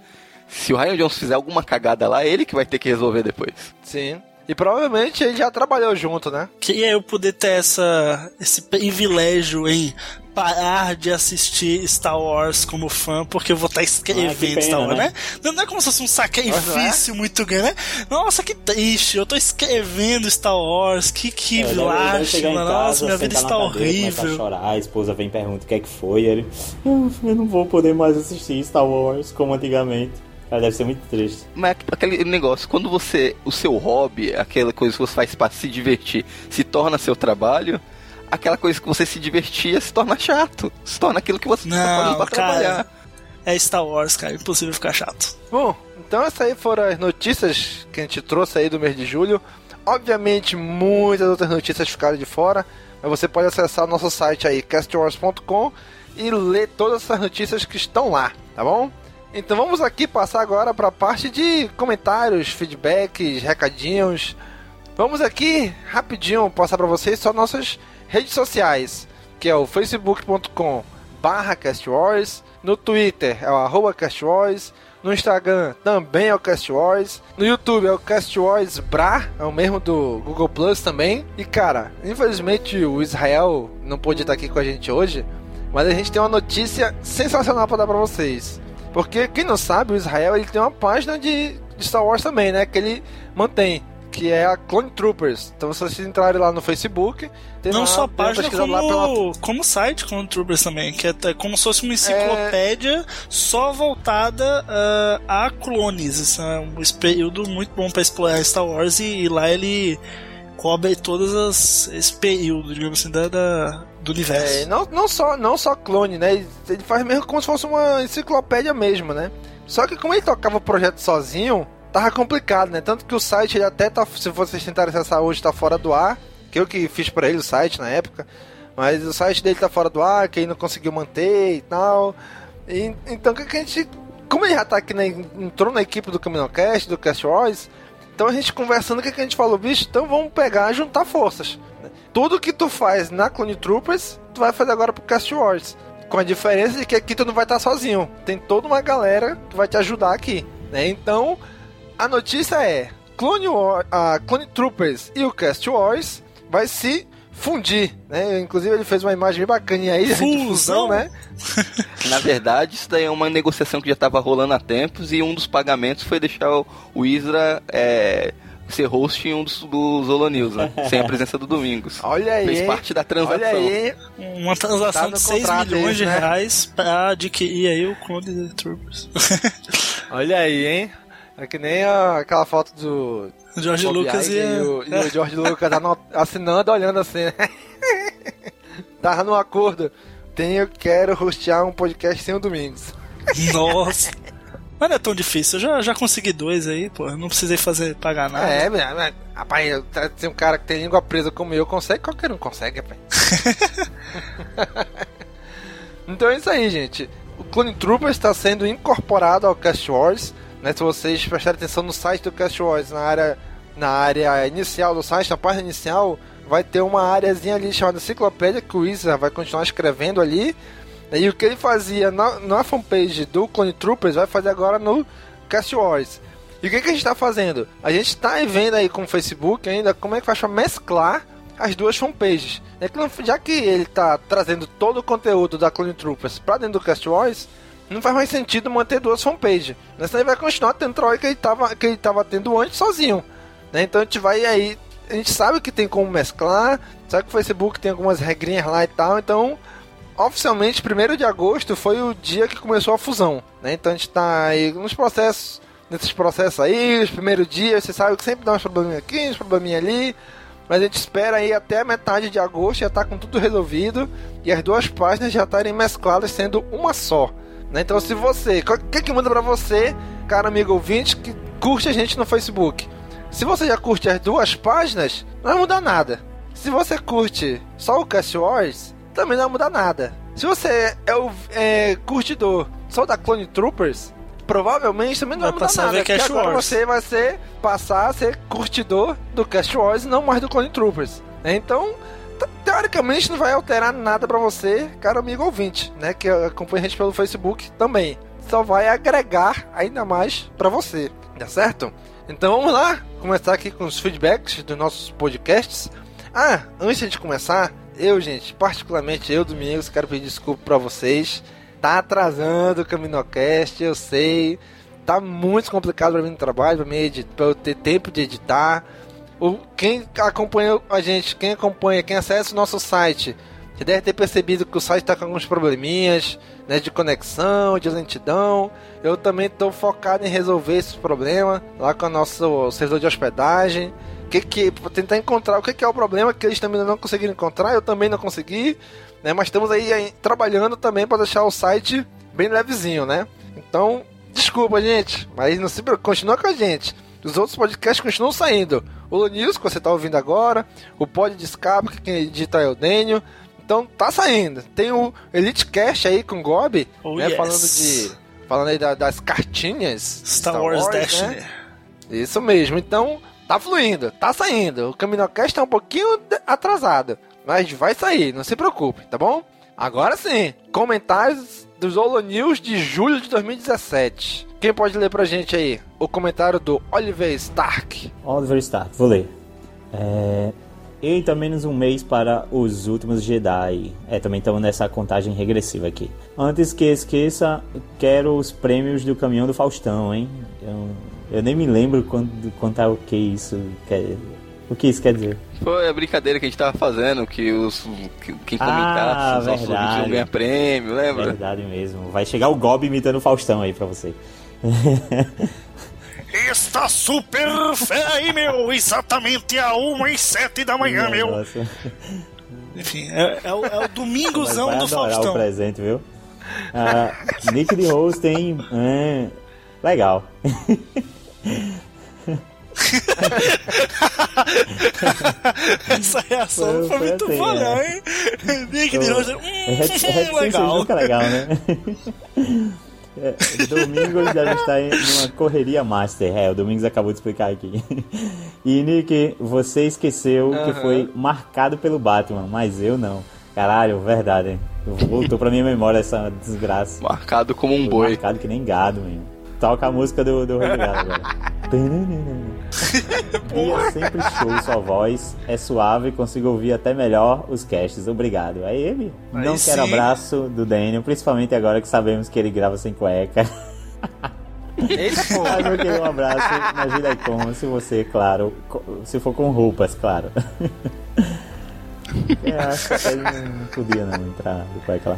Se o Ryan Johnson fizer alguma cagada lá, é ele que vai ter que resolver depois. Sim. E provavelmente ele já trabalhou junto, né? Queria eu poder ter essa, esse privilégio em parar de assistir Star Wars como fã, porque eu vou estar escrevendo Ah, pena, Star Wars, né? né? Não, é como se fosse um sacrifício muito grande, né? Nossa, que triste, eu tô escrevendo Star Wars, que, que É, nossa, minha vida está cadeira, horrível. A chorar, a esposa vem e pergunta o que é que foi, ele, "Eu- eu não vou poder mais assistir Star Wars como antigamente. Cara, deve ser muito triste. Mas aquele negócio, quando você. O seu hobby, aquela coisa que você faz para se divertir, se torna seu trabalho, aquela coisa que você se divertia se torna chato. Se torna aquilo que você tá Não, fazendo pra cara. trabalhar. é Star Wars, cara. Impossível ficar chato. Bom, então essas aí foram as notícias que a gente trouxe aí do mês de julho. Obviamente, muitas outras notícias ficaram de fora, mas você pode acessar o nosso site aí, castwars.com, e ler todas essas notícias que estão lá, tá bom? Então vamos aqui passar agora para a parte de comentários, feedbacks, recadinhos. Vamos aqui rapidinho passar para vocês só nossas redes sociais, que é o facebook.com barra castwars, no Twitter é o arroba castwars, no Instagram também é o Cast Wars. No YouTube é o Cast Wars Bra, é o mesmo do Google Plus também. E cara, infelizmente o Israel não pôde estar aqui com a gente hoje, mas a gente tem uma notícia sensacional para dar para vocês. Porque quem não sabe, o Israel ele tem uma página de, de Star Wars também, né? Que ele mantém que é a Clone Troopers. Então, se vocês entrarem lá no Facebook, tem não lá, só a página, como, pela... como site Clone Troopers também, que é, é como se fosse uma enciclopédia é... só voltada uh, a clones. Isso é um período muito bom para explorar Star Wars e, e, lá ele cobre todas as esse período, digamos assim, da, da do universo. É, não, não, só, não só clone, né? Ele faz mesmo como se fosse uma enciclopédia mesmo, né? Só que como ele tocava o projeto sozinho, tava complicado, né? Tanto que o site ele até tá, se vocês tentarem acessar hoje, tá fora do ar. Que eu que fiz para ele o site na época. Mas o site dele tá fora do ar, que ele não conseguiu manter e tal. E, então que a gente. Como ele já tá aqui, né, entrou na equipe do Caminocast, do Cast Wars, então a gente conversando, o que, que a gente falou, bicho, então vamos pegar juntar forças. Tudo que tu faz na Clone Troopers, tu vai fazer agora pro Cast Wars. Com a diferença de que aqui tu não vai estar sozinho. Tem toda uma galera que vai te ajudar aqui. Né? Então, a notícia é: Clone, War, a Clone Troopers e o Cast Wars vai se fundir, né? Inclusive ele fez uma imagem bem bacaninha aí Fusão. de fusão, né? Na verdade, isso daí é uma negociação que já estava rolando há tempos e um dos pagamentos foi deixar o, o Isra é, ser host em um dos, Holo News, né? Sem a presença do Domingos. Olha aí. Fez parte da transação. Olha aí. Uma transação tá de 6 milhões de né? reais para adquirir aí o Clone Troopers. Olha aí, hein? É que nem a, aquela foto do. George Lucas e, e, o, e o George Lucas assinando, olhando assim, né? Tava no acordo. Tenho, quero hostear um podcast sem o Domingos. Nossa! Mas não é tão difícil, eu já, já consegui dois aí, pô. Não precisei fazer pagar nada. É, mas, rapaz, tem um cara que tem língua presa como eu, consegue, qualquer um consegue, rapaz. então é isso aí, gente. O Clone Trooper está sendo incorporado ao Cast Wars. Né? Se vocês prestarem atenção no site do Cast Wars, na área, na área inicial do site, na página inicial, vai ter uma áreazinha ali chamada enciclopédia que o Wizard vai continuar escrevendo ali. E o que ele fazia na, na fanpage do Clone Troopers vai fazer agora no Cast Wars. E o que, que a gente está fazendo? A gente está vendo aí com o Facebook ainda como é que faz para mesclar as duas fanpages. É que já que ele está trazendo todo o conteúdo da Clone Troopers para dentro do Cast Wars, não faz mais sentido manter duas fanpages. Né? Senão ele vai continuar tendo troll que ele tava, que ele tendo antes sozinho. Né? Então a gente vai aí. A gente sabe que tem como mesclar, sabe que o Facebook tem algumas regrinhas lá e tal, então oficialmente 1 de agosto foi o dia que começou a fusão. Né? Então a gente tá aí nos processos, nesses processos aí, os primeiros dias, você sabe que sempre dá uns probleminha aqui, uns probleminha ali. Mas a gente espera aí até metade de agosto já tá com tudo resolvido e as duas páginas já estarem mescladas sendo uma só. Né? Então, se você. O que, que manda pra você, cara amigo ouvinte, que curte a gente no Facebook? Se você já curte as duas páginas, não vai mudar nada. Se você curte só o Cast Wars, também não vai mudar nada. Se você é o é, curtidor só da Clone Troopers, provavelmente também não vai, vai mudar nada. Porque agora Wars. você vai ser, passar a ser curtidor do Cast Wars e não mais do Clone Troopers. Então, teoricamente não vai alterar nada para você, caro amigo ouvinte, né? Que acompanha a gente pelo Facebook também. Só vai agregar ainda mais para você, tá certo? Então vamos lá, começar aqui com os feedbacks dos nossos podcasts. Ah, antes de começar, eu, gente, particularmente eu, Domingos, quero pedir desculpa para vocês. Tá atrasando o Caminocast, eu sei. Tá muito complicado para mim no trabalho, para pra eu ter tempo de editar. O, quem acompanha a gente, quem acompanha, quem acessa o nosso site, já deve ter percebido que o site está com alguns probleminhas né, de conexão, de lentidão. Eu também estou focado em resolver esse problema lá com o nosso servidor de hospedagem. Que, que, tentar encontrar o que, que, é o problema que eles também não conseguiram encontrar, eu também não consegui, né? Mas estamos aí, aí trabalhando também para deixar o site bem levezinho, né? Então, desculpa, gente, mas não se preocupe, continua com a gente. Os outros podcasts continuam saindo. O News, que você tá ouvindo agora, o Pod de Escape, que quem edita é o Dênio. Então tá saindo. Tem o Elite Cast aí com o Gob, Oh, né, yes. falando de falando aí da- das cartinhas Star, Wars, Destiny. né? Isso mesmo. Então, tá fluindo, tá saindo. O Caminocast tá um pouquinho atrasado, mas vai sair, não se preocupe, tá bom? Agora sim, comentários dos Holo News de julho de 2017. Quem pode ler pra gente aí? O comentário do Oliver Stark. Oliver Stark, vou ler. É... Eita, menos um mês para os últimos Jedi. É, também estamos nessa contagem regressiva aqui. Antes que esqueça, quero os prêmios do caminhão do Faustão, hein? Eu, eu nem me lembro quando, quanto é o que isso quer. O que isso quer dizer? Foi a brincadeira que a gente tava fazendo, que os que, quem Ah, comentasse, os nossos iam ganhar prêmio, lembra? Verdade mesmo. Vai chegar o Gob imitando o Faustão aí pra você. Está super fé aí, meu! Exatamente a 1 e 7 da manhã, meu! Nossa. Enfim, é, é o, é o domingozão vai do Faustão. o presente, viu? Ah, Nick de Rose tem. é, legal. Essa reação Foi- foi, muito assim, boa, né? hein? Nick de Rose, hum, Reticência legal. nunca é legal, né? É, Domingos deve estar em uma correria master. É, o Domingos acabou de explicar aqui. E Nick, você esqueceu que Aham. foi marcado pelo Batman, mas eu não. Caralho, verdade. hein? Voltou pra minha memória essa desgraça. Marcado como um Foi boi. marcado que nem gado, meu. Toca a música do, do Rei do Gado agora. e é sempre show sua voz. É suave, consigo ouvir até melhor os casts. Obrigado. Aí ele. Aí Não quero sim. abraço do Daniel, principalmente agora que sabemos que ele grava sem cueca. Eita Mas eu queria um abraço na Giraicon, se você, claro, se for com roupas, claro. Eu acho que ele não podia não entrar de cueca lá.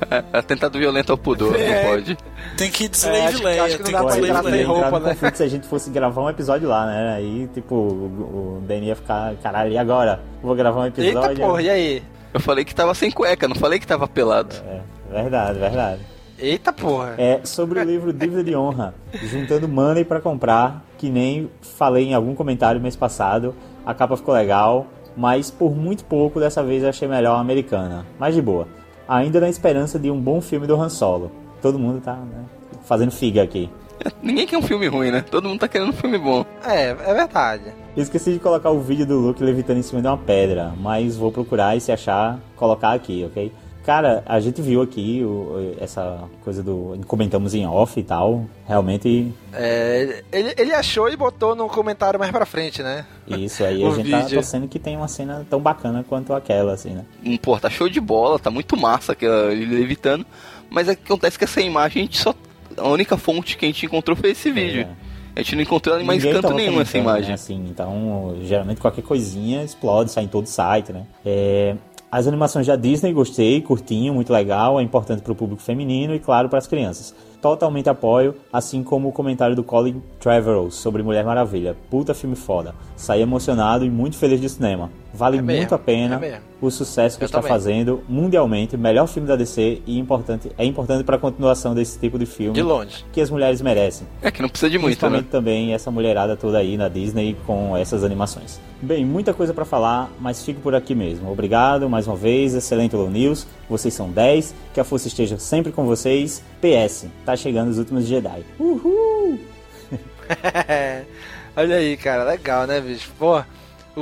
Atentado violento ao pudor, É. não pode. Tem que ir de É, Slave acho que- Leia, acho que não tem dá que pra ir de entrar sem roupa, né? se a gente fosse gravar um episódio lá, né? Aí, tipo, o, o Danny ia ficar, caralho, e agora? Vou gravar um episódio? Eita porra, e aí? Eu falei que tava sem cueca, não falei que tava pelado. É, verdade, verdade. Eita porra. É sobre o livro Dívida de Honra, juntando money pra comprar, que nem falei em algum comentário mês passado. A capa ficou legal, mas por muito pouco dessa vez eu achei melhor a americana. Mas de boa. Ainda na esperança de um bom filme do Han Solo. Todo mundo tá né, fazendo figa aqui. Ninguém quer um filme ruim, né? Todo mundo tá querendo um filme bom. É, é verdade. Esqueci de colocar o vídeo do Luke levitando em cima de uma pedra, mas vou procurar e se achar, colocar aqui, ok? Cara, a gente viu aqui o- essa coisa do. Comentamos em off e tal. Realmente, É, ele, ele achou e botou no comentário mais pra frente, né? isso aí a gente tá vídeo. torcendo que tem uma cena tão bacana quanto aquela, assim, né? Hum, Pô, tá show de bola, tá muito massa que, ele levitando. Mas é que acontece que essa imagem a gente só. A única fonte que a gente encontrou foi esse vídeo. A gente não encontrou ela em mais canto nenhum essa comentando, imagem. né, assim, então, geralmente qualquer coisinha explode, sai em todo site, né? É, as animações da Disney, gostei, curtinho, muito legal, é importante pro público feminino e, claro, para as crianças. Totalmente apoio, assim como o comentário do Colin Trevorrow sobre Mulher Maravilha. Puta filme foda. Saí emocionado e muito feliz de cinema. Vale É muito a pena é o sucesso que Eu está também. fazendo mundialmente, melhor filme da DC e importante, é importante para a continuação desse tipo de filme De longe. que as mulheres merecem. É que não precisa de muito, Principalmente né? também essa mulherada toda aí na Disney com essas animações. Bem, muita coisa pra falar, mas fico por aqui mesmo. Obrigado mais uma vez, excelente Low News. Vocês são 10, que a força esteja sempre com vocês. PS, tá chegando os últimos Jedi. Uhul! Olha aí, cara, legal, né, bicho? Pô,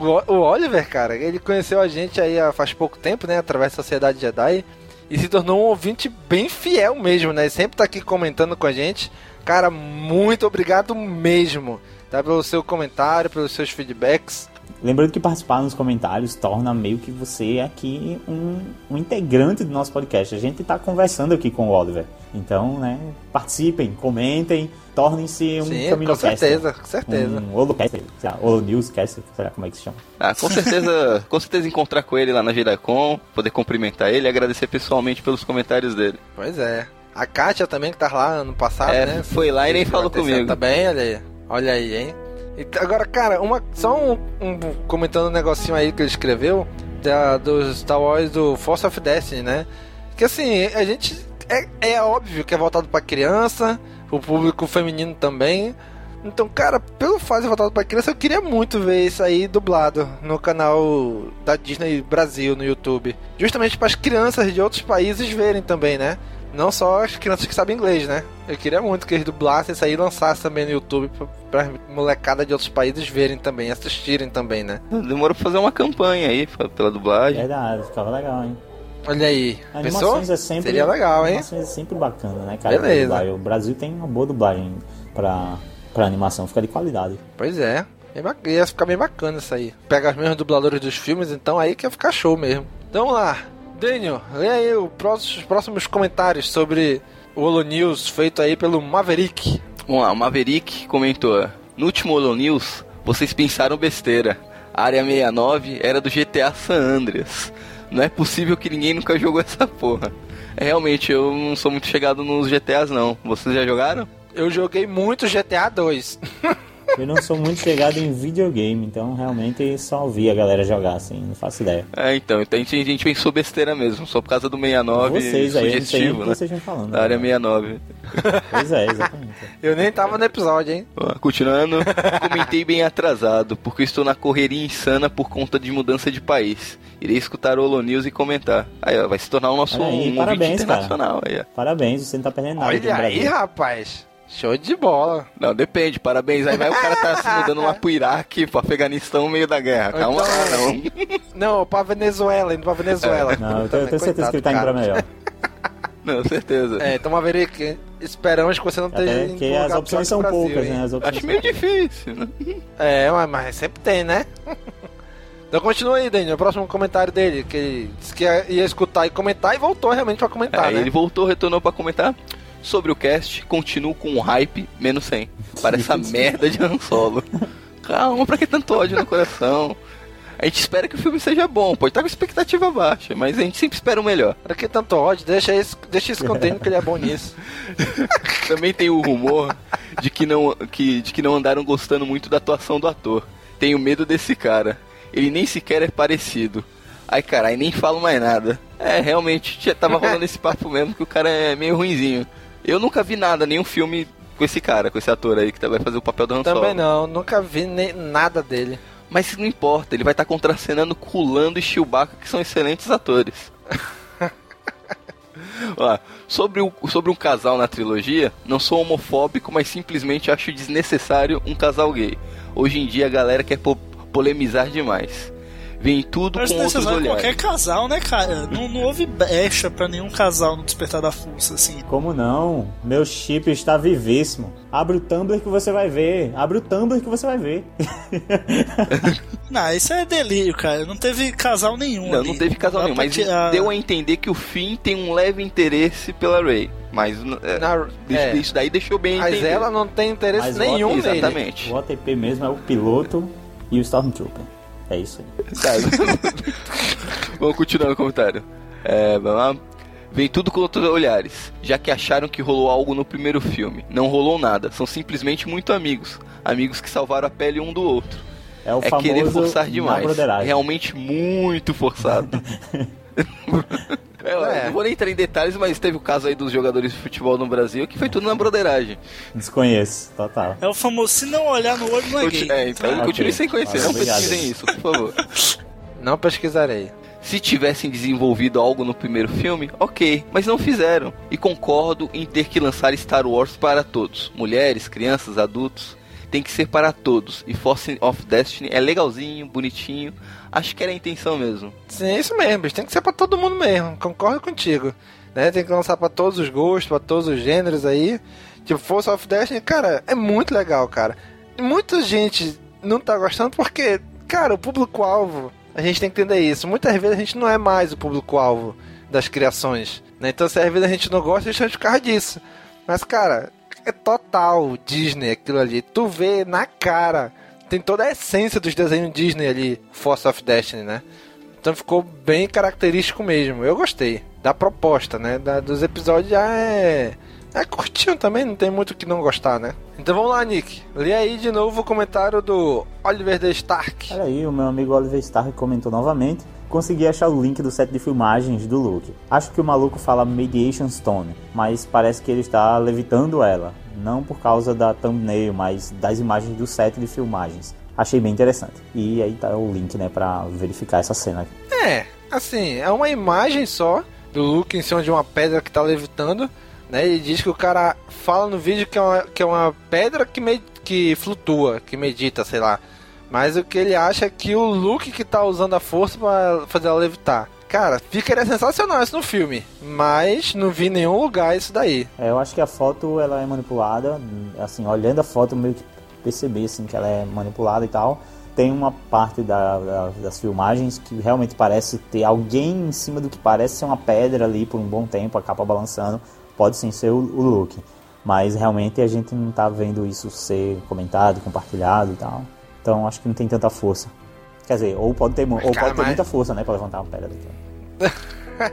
o, o Oliver, cara, ele conheceu a gente aí há faz pouco tempo, né, através da Sociedade Jedi, e se tornou um ouvinte bem fiel mesmo, né? Sempre tá aqui comentando com a gente. Cara, muito obrigado mesmo, tá? Pelo seu comentário, pelos seus feedbacks. Lembrando que participar nos comentários torna meio que você aqui um, um integrante do nosso podcast. A gente tá conversando aqui com o Oliver. Então, né, participem, comentem, tornem-se um Sim, caminho com certeza, com certeza. Um Holocaster, sei lá, Holonewscaster, sei lá como é que se chama. Ah, com certeza, com certeza encontrar com ele lá na Giracom, poder cumprimentar ele e agradecer pessoalmente pelos comentários dele. Pois é. A Kátia também, que tá lá ano passado, É, né? foi lá e nem falou comigo. Tá bem, olha aí. Olha aí, hein? E t- agora, cara, uma, só um, um- comentando um negocinho aí que ele escreveu da, do Star Wars do Force of Destiny, né? Que assim, a gente é, é óbvio que é voltado pra criança, o público feminino também. Então, cara, pelo fato de voltado pra criança, eu queria muito ver isso aí dublado no canal da Disney Brasil no YouTube. Justamente para as crianças de outros países verem também, né? Não só as crianças que sabem inglês, né? Eu queria muito que eles dublassem isso aí e lançassem também no YouTube pra, pra molecada de outros países verem também, assistirem também, né? Demorou pra fazer uma campanha aí pela dublagem. Verdade, ficava legal, hein? Olha aí. Pensou? Animações é sempre, Seria legal, hein? Animações é sempre bacana, né, cara? Beleza. O Brasil tem uma boa dublagem pra, pra animação, fica de qualidade. Pois é. Ia ficar bem bacana isso aí. Pega os mesmos dubladores dos filmes, então aí que ia ficar show mesmo. Então vamos lá. Daniel, lê aí os próximos comentários sobre o Holo News feito aí pelo Maverick. Vamos lá, o Maverick comentou: No último Holo News, vocês pensaram besteira. A área 69 era do GTA San Andreas. Não é possível que ninguém nunca jogou essa porra. É, realmente, eu não sou muito chegado nos GTAs, não. Vocês já jogaram? Eu joguei muito GTA 2. Eu não sou muito chegado em videogame, então realmente só ouvi a galera jogar, assim, não faço ideia. É, então, então a, gente, a gente pensou besteira mesmo, só por causa do 69 Vocês aí, sugestivo, que né? vocês estão falando. Da área né? 69. Pois é, exatamente. Eu nem tava no episódio, hein? Continuando, comentei bem atrasado, porque estou na correria insana por conta de mudança de país. Irei escutar o Holo News e comentar. Aí, ó, vai se tornar o nosso aí, um parabéns, internacional. Aí, ó. Parabéns, você não tá perdendo nada Olha aí, Brasil. rapaz. Show de bola. Não, depende, parabéns. Aí vai o cara tá se mudando lá pro Iraque, pro Afeganistão, no meio da guerra. Calma lá, Então- não. Não, pra Venezuela, indo pra Venezuela. Não, eu tenho, eu tenho certeza que ele tá indo pra melhor. Não, certeza. É, então Maverick, esperamos que você não esteja Até indo que pro as opções são Brasil, poucas, hein? né? As opções Acho meio difícil, né? É, mas, mas sempre tem, né? Então continua aí, Daniel. O próximo comentário dele, que ele disse que ia, ia escutar e comentar e voltou realmente pra comentar, Aí né? ele voltou, retornou pra comentar. Sobre o cast, continuo com o hype menos 100. Para essa merda de Han Solo. Calma, pra que tanto ódio no coração? A gente espera que o filme seja bom, pode estar com expectativa baixa, mas a gente sempre espera o melhor. Pra que tanto ódio? Deixa isso, deixa isso contendo que ele é bom nisso. Também tem o rumor de que, não, que, de que não andaram gostando muito da atuação do ator. Tenho medo desse cara. Ele nem sequer é parecido. Ai carai, nem falo mais nada. É, realmente, já tava rolando esse papo mesmo que o cara é meio ruinzinho. Eu nunca vi nada, nenhum filme com esse cara, com esse ator aí que vai fazer o papel do Han Solo. Também não, nunca vi nem nada dele. Mas não importa, ele vai estar contracenando com o Lando e Chewbacca, que são excelentes atores. Ó, sobre, o, sobre um casal na trilogia, não sou homofóbico, mas simplesmente acho desnecessário um casal gay. Hoje em dia a galera quer po- polemizar demais. Vem tudo Mas com outros necessário olhares. qualquer casal, né, cara? Não, não houve brecha pra nenhum casal no Despertar da Força, assim. Como não? Meu chip está vivíssimo. Abre o Tumblr que você vai ver. Abre o Tumblr que você vai ver. Não, isso é delírio, cara. Não teve casal nenhum. Não, ali. não teve casal nenhum, mas tirar- deu a entender que o Finn tem um leve interesse pela Rey. Mas é, Na- isso, é. isso daí deixou bem Mas entender. ela não tem interesse Mas nenhum o- nele. Exatamente. O OTP mesmo é o piloto e o Stormtrooper. É isso aí. Tá. Vamos continuar no comentário. É, vamos lá. Vem tudo com outros olhares, já que acharam que rolou algo no primeiro filme. Não rolou nada, são simplesmente muito amigos. Amigos que salvaram a pele um do outro. É o é famoso querer forçar demais. Realmente muito forçado. É, eu É. Não vou nem entrar em detalhes, mas teve o caso aí dos jogadores de futebol no Brasil que foi tudo na broderagem. Desconheço, total. É o famoso, se não olhar no olho, não é Conti- gay. é, então Ok. continue sem conhecer, Ah, não obrigado. pesquisem isso, por favor. Não pesquisarei. Se tivessem desenvolvido algo no primeiro filme, ok, mas não fizeram. E concordo em ter que lançar Star Wars para todos: mulheres, crianças, adultos. Tem que ser para todos. E Force of Destiny é legalzinho, bonitinho. Acho que era a intenção mesmo. Sim, isso mesmo. Tem que ser pra todo mundo mesmo. Concordo contigo. Né? Tem que lançar pra todos os gostos, pra todos os gêneros aí. Tipo, Force of Destiny, cara, é muito legal, cara. Muita gente não tá gostando porque, cara, o público-alvo, a gente tem que entender isso. Muitas vezes a gente não é mais o público-alvo das criações. Né? Então, se às vezes a gente não gosta, deixa de causa disso. Mas, cara, é total Disney aquilo ali. Tu vê na cara. Tem toda a essência dos desenhos Disney ali, Force of Destiny, né? Então ficou bem característico mesmo. Eu gostei da proposta, né? Da- dos episódios já é. É curtinho também, não tem muito que não gostar, né? Então vamos lá, Nick. Lê aí de novo o comentário do Oliver. Stark. Olha aí, o meu amigo Oliver Stark comentou novamente. Consegui achar o link do set de filmagens do Luke. Acho que o maluco fala Mediation Stone, mas parece que ele está levitando ela. Não por causa da thumbnail, mas das imagens do set de filmagens. Achei bem interessante. E aí tá o link, né, pra verificar essa cena. É, assim, é uma imagem só do Luke em cima de uma pedra que tá levitando. Né, ele diz que o cara fala no vídeo que é uma, que é uma pedra que, me, que flutua, que medita, sei lá. Mas o que ele acha é que o Luke que tá usando a força para fazer ela levitar. Cara, ficaria sensacional isso no filme, mas não vi nenhum lugar isso daí. É, eu acho que a foto ela é manipulada, assim, olhando a foto meio que perceber assim que ela é manipulada e tal. Tem uma parte da, da, das filmagens que realmente parece ter alguém em cima do que parece ser uma pedra ali por um bom tempo, a capa balançando. Pode sim ser o, o Luke, mas realmente a gente não tá vendo isso ser comentado, compartilhado e tal. Então acho que não tem tanta força. Quer dizer, ou pode ter, ou cara, pode ter mas- muita força, né, pra levantar uma pedra daqui.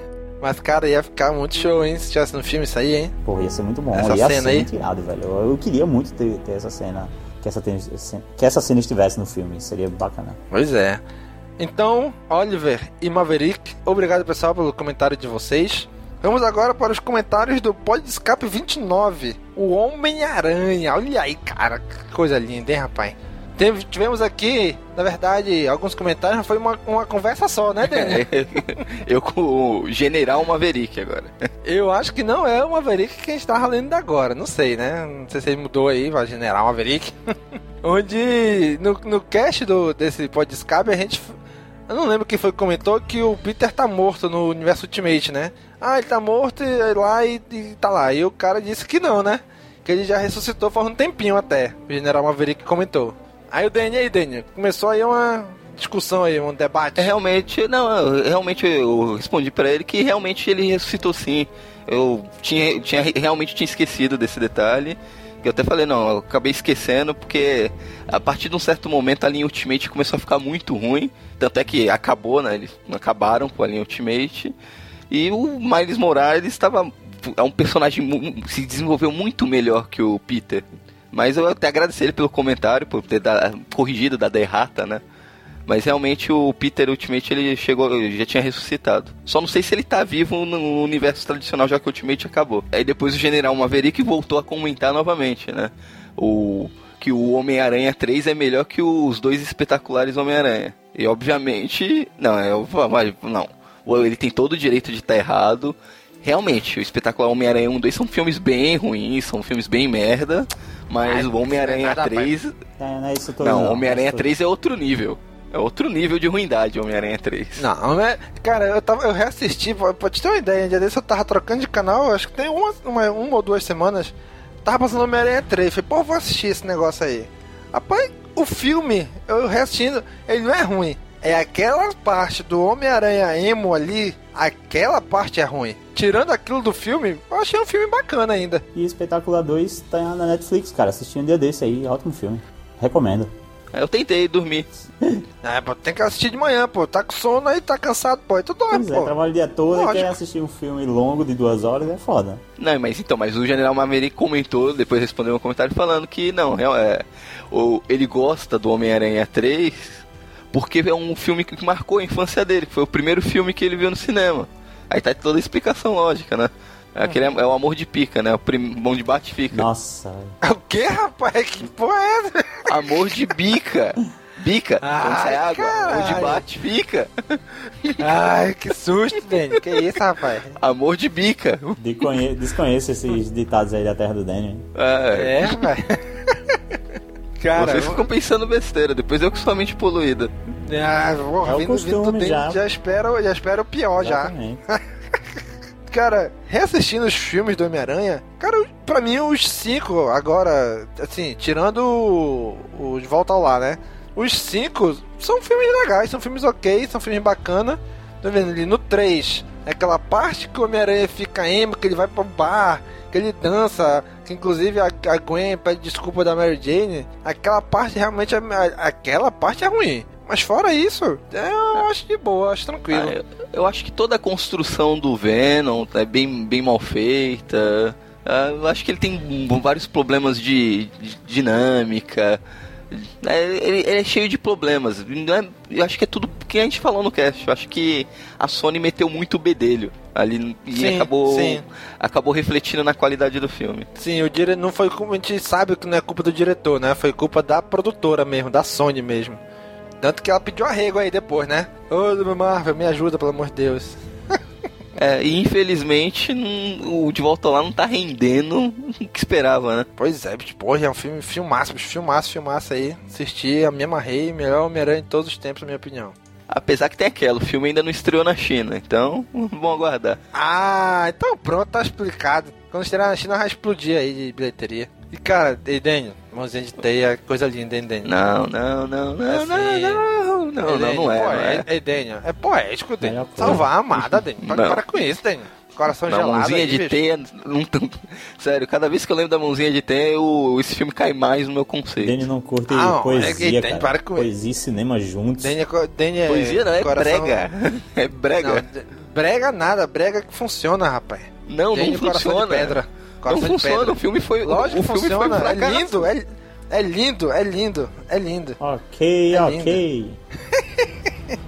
Mas, cara, ia ficar muito show, hein? Se tivesse no filme isso aí, hein? Porra, ia ser muito bom. Essa ia cena ser aí? muito irado, velho. Eu, eu queria muito ter, ter essa cena. Que essa, que essa cena estivesse no filme. Seria bacana. Pois é. Então, Oliver e Maverick, obrigado pessoal pelo comentário de vocês. Vamos agora para os comentários do Pod Escape 29, o Homem-Aranha. Olha aí, cara, que coisa linda, hein, rapaz? Teve- tivemos aqui, na verdade, alguns comentários, foi uma, uma conversa só, né, Daniel? Eu com o General Maverick agora. Eu acho que não é o Maverick que a gente tava lendo agora, não sei, né? Não sei se ele mudou aí, vai General Maverick. Onde no, no cast do, desse Pod Escape a gente. Eu não lembro quem foi que comentou que o Peter tá morto no universo Ultimate, né? Ah, ele tá morto e lá e, e tá lá. E o cara disse que não, né? Que ele já ressuscitou faz um tempinho até. O General Maverick comentou. Aí o aí, Danny, começou aí uma discussão aí, um debate. Realmente, não, realmente eu respondi pra ele que realmente ele ressuscitou sim. Eu tinha, tinha realmente tinha esquecido desse detalhe. Eu até falei, não, eu acabei esquecendo porque a partir de um certo momento a linha Ultimate começou a ficar muito ruim. Tanto é que acabou, né? Eles acabaram com a linha Ultimate. E o Miles Morales estava. É um personagem se desenvolveu muito melhor que o Peter. Mas eu até agradecer ele pelo comentário, por ter da- corrigido da errata, né? Mas realmente o Peter Ultimate ele chegou, já tinha ressuscitado. Só não sei se ele tá vivo no universo tradicional já que o Ultimate acabou. Aí depois o General Maverick voltou a comentar novamente, né? O que o Homem-Aranha 3 é melhor que os dois espetaculares Homem-Aranha. E obviamente, não, é, não. Ele tem todo o direito de estar errado. Realmente, o espetacular Homem-Aranha 1 e 2 são filmes bem ruins, são filmes bem merda. Mas o Homem-Aranha nada, 3 É, não é isso que eu tô não, Homem-Aranha mas 3 é outro nível. É outro nível de ruindade, Homem-Aranha 3. Não, né? Cara, eu, tava, eu reassisti, pra, pra te ter uma ideia, um dia desse eu tava trocando de canal, acho que tem uma, uma, uma ou duas semanas, tava passando Homem-Aranha 3, falei, pô, vou assistir esse negócio aí. Rapaz, o filme, eu reassistindo, ele não é ruim. É aquela parte do Homem-Aranha emo ali, aquela parte é ruim. Tirando aquilo do filme, eu achei um filme bacana ainda. E Espetacular 2 tá na Netflix, cara. Assisti um dia desse aí, ótimo filme. Recomendo. Eu tentei dormir. É, pô, tem que assistir de manhã, pô. Tá com sono aí, tá cansado, pô. Aí tu dorme, Pois é, pô. trabalho o dia todo e Lógico. quer assistir um filme longo de duas horas, é foda. Não, mas então, mas o General Maverick comentou, depois respondeu um comentário falando que não, é, o, ele gosta do Homem-Aranha 3 porque é um filme que marcou a infância dele, que foi o primeiro filme que ele viu no cinema. Aí tá toda a explicação lógica, né? Aquele é, é o amor de pica, né? O prim, bom de bate fica. Nossa, velho. O que, rapaz? Que porra é essa? Amor de bica. Bica, quando Ai, sai água. Amor de bate, fica. Ai, que susto, Dani. Que isso, rapaz? Amor de bica. Desconhe- Desconheço esses ditados aí da terra do Danny. É, É, rapaz. Cara, vocês ficam pensando besteira, depois eu que sou a mente poluída. ah, porra, É vindo, vindo costume já. já. espero, já espero o pior já. Cara, reassistindo os filmes do Homem-Aranha, cara, pra mim os cinco, agora, assim, tirando o- os Volta ao Lá, né? Os cinco são filmes legais, são filmes ok, são filmes bacana. Tô vendo ali no 3, aquela parte que o Homem-Aranha fica emo, que ele vai pro bar, que ele dança, que inclusive a, a Gwen pede desculpa da Mary Jane. Aquela parte realmente, é- aquela parte é ruim. Mas fora isso, é, eu acho de boa, acho tranquilo. Ah, eu, eu acho que toda a construção do Venom é bem, bem mal feita. Ah, eu acho que ele tem vários problemas de, de dinâmica. É, ele, ele é cheio de problemas. Não é- eu acho que é tudo que a gente falou no cast. Eu acho que a Sony meteu muito o bedelho ali e Sim, acabou, sim. acabou refletindo na qualidade do filme. Sim, o dire... não foi culpa, a gente sabe que não é culpa do diretor, né? Foi culpa da produtora mesmo, da Sony mesmo. Tanto que ela pediu arrego aí depois, né? Ô, Marvel, me ajuda, pelo amor de Deus. É, e infelizmente não- o De Volta Lá não tá rendendo o que esperava, né? Pois é, bicho, porra, é um filme filmaço, bicho, filmaço, filmaço aí. Assisti, me amarrei, melhor Homem-Aranha de todos os tempos, na minha opinião. Apesar que tem aquela, o filme ainda não estreou na China, então vamos aguardar. Ah, então pronto, tá explicado. Quando estrear na China vai explodir aí de bilheteria. E cara, Daniel, mãozinha de teia, coisa linda, hein, Daniel? Não, não, não, não, É não, não, não, não, não é, não é. Ei, Daniel, é poético, Daniel. Melhor coisa. Salvar a amada, Daniel. Para, Não. para com isso, Daniel. Coração Não, gelado. mãozinha aí, de bicho. teia, não tão... sério, cada vez que eu lembro da mãozinha de teia, eu- esse filme cai mais no meu conceito. Danny não curte Ah, não, é poesia, cara. para com poesia e cinema juntos. Daniel, é Daniel Poesia não, é coração- brega. É Não, brega. d- brega nada, brega que funciona, rapaz. Não, não, Daniel, coração funciona. de pedra. Não Coração de funciona, pedra. o filme foi Lógico o que filme funciona, foi é lindo, é, é lindo, é lindo, é lindo. Ok, É ok.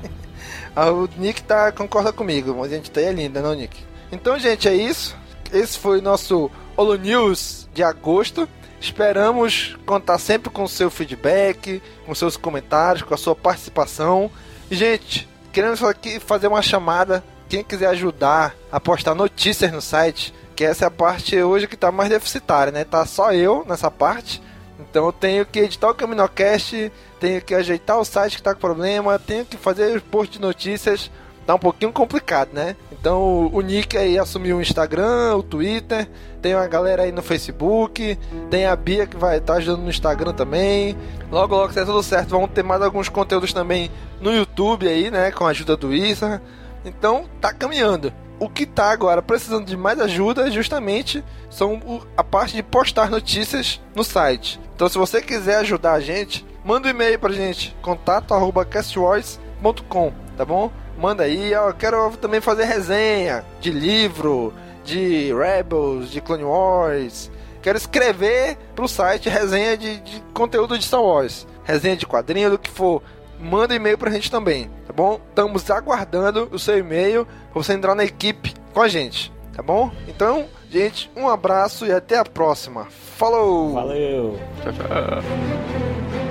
Ah, o Nick tá, concorda comigo, mas a gente tá é linda, não, Nick? Então, gente, é isso. Esse foi o nosso Holo News de agosto. Esperamos contar sempre com o seu feedback, com seus comentários, com a sua participação. E, gente, queremos aqui fazer uma chamada. Quem quiser ajudar a postar notícias no site, que essa é a parte hoje que tá mais deficitária, né? Tá só eu nessa parte. Então eu tenho que editar o Caminocast, tenho que ajeitar o site que tá com problema, tenho que fazer os posts de notícias. Tá um pouquinho complicado, né? Então o- Nick aí assumiu o Instagram, o Twitter, tem uma galera aí no Facebook, tem a Bia que vai estar ajudando no Instagram também. Logo, logo, se der tudo certo, vamos ter mais alguns conteúdos também no YouTube aí, né? Com a ajuda do Isa. Então tá caminhando. O que tá agora precisando de mais ajuda justamente são a parte de postar notícias no site. Então se você quiser ajudar a gente, manda um e-mail pra gente, contato@castwars.com, tá bom? Manda aí, eu quero também fazer resenha de livro, de Rebels, de Clone Wars. Quero escrever pro site resenha de, de conteúdo de Star Wars, resenha de quadrinho, do que for. Manda e-mail pra gente também, tá bom? Estamos aguardando o seu e-mail pra você entrar na equipe com a gente, tá bom? Então, gente, um abraço e até a próxima. Falou! Valeu. Tchau, tchau.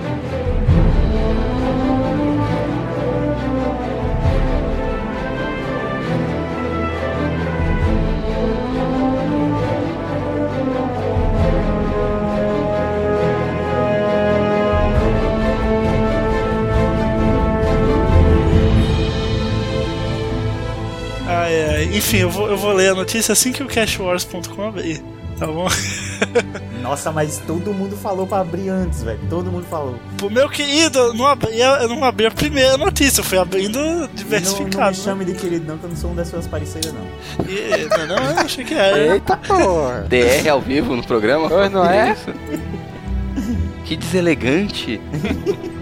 Enfim, eu vou, eu vou ler a notícia assim que o cashwars.com abrir. Tá bom? Nossa, mas todo mundo falou pra abrir antes, velho. Todo mundo falou. Pro meu querido, eu não abri, eu não abri a primeira notícia, eu fui abrindo Não, não diversificado. me chame de querido, não, que eu não sou um das suas parceiras, não. E- não, não, eu achei que era. Eita porra! DR ao vivo no programa? Pois não é? isso? Que deselegante.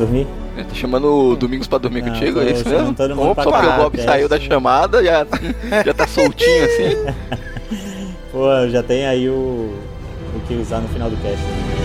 dormir? Tá chamando o Domingos pra dormir Não, contigo, tô é isso mesmo? todo mundo Opa, pra porque o Bob cast. saiu da chamada, já, já tá soltinho assim. Pô, já tem aí o, o que usar no final do cast. né?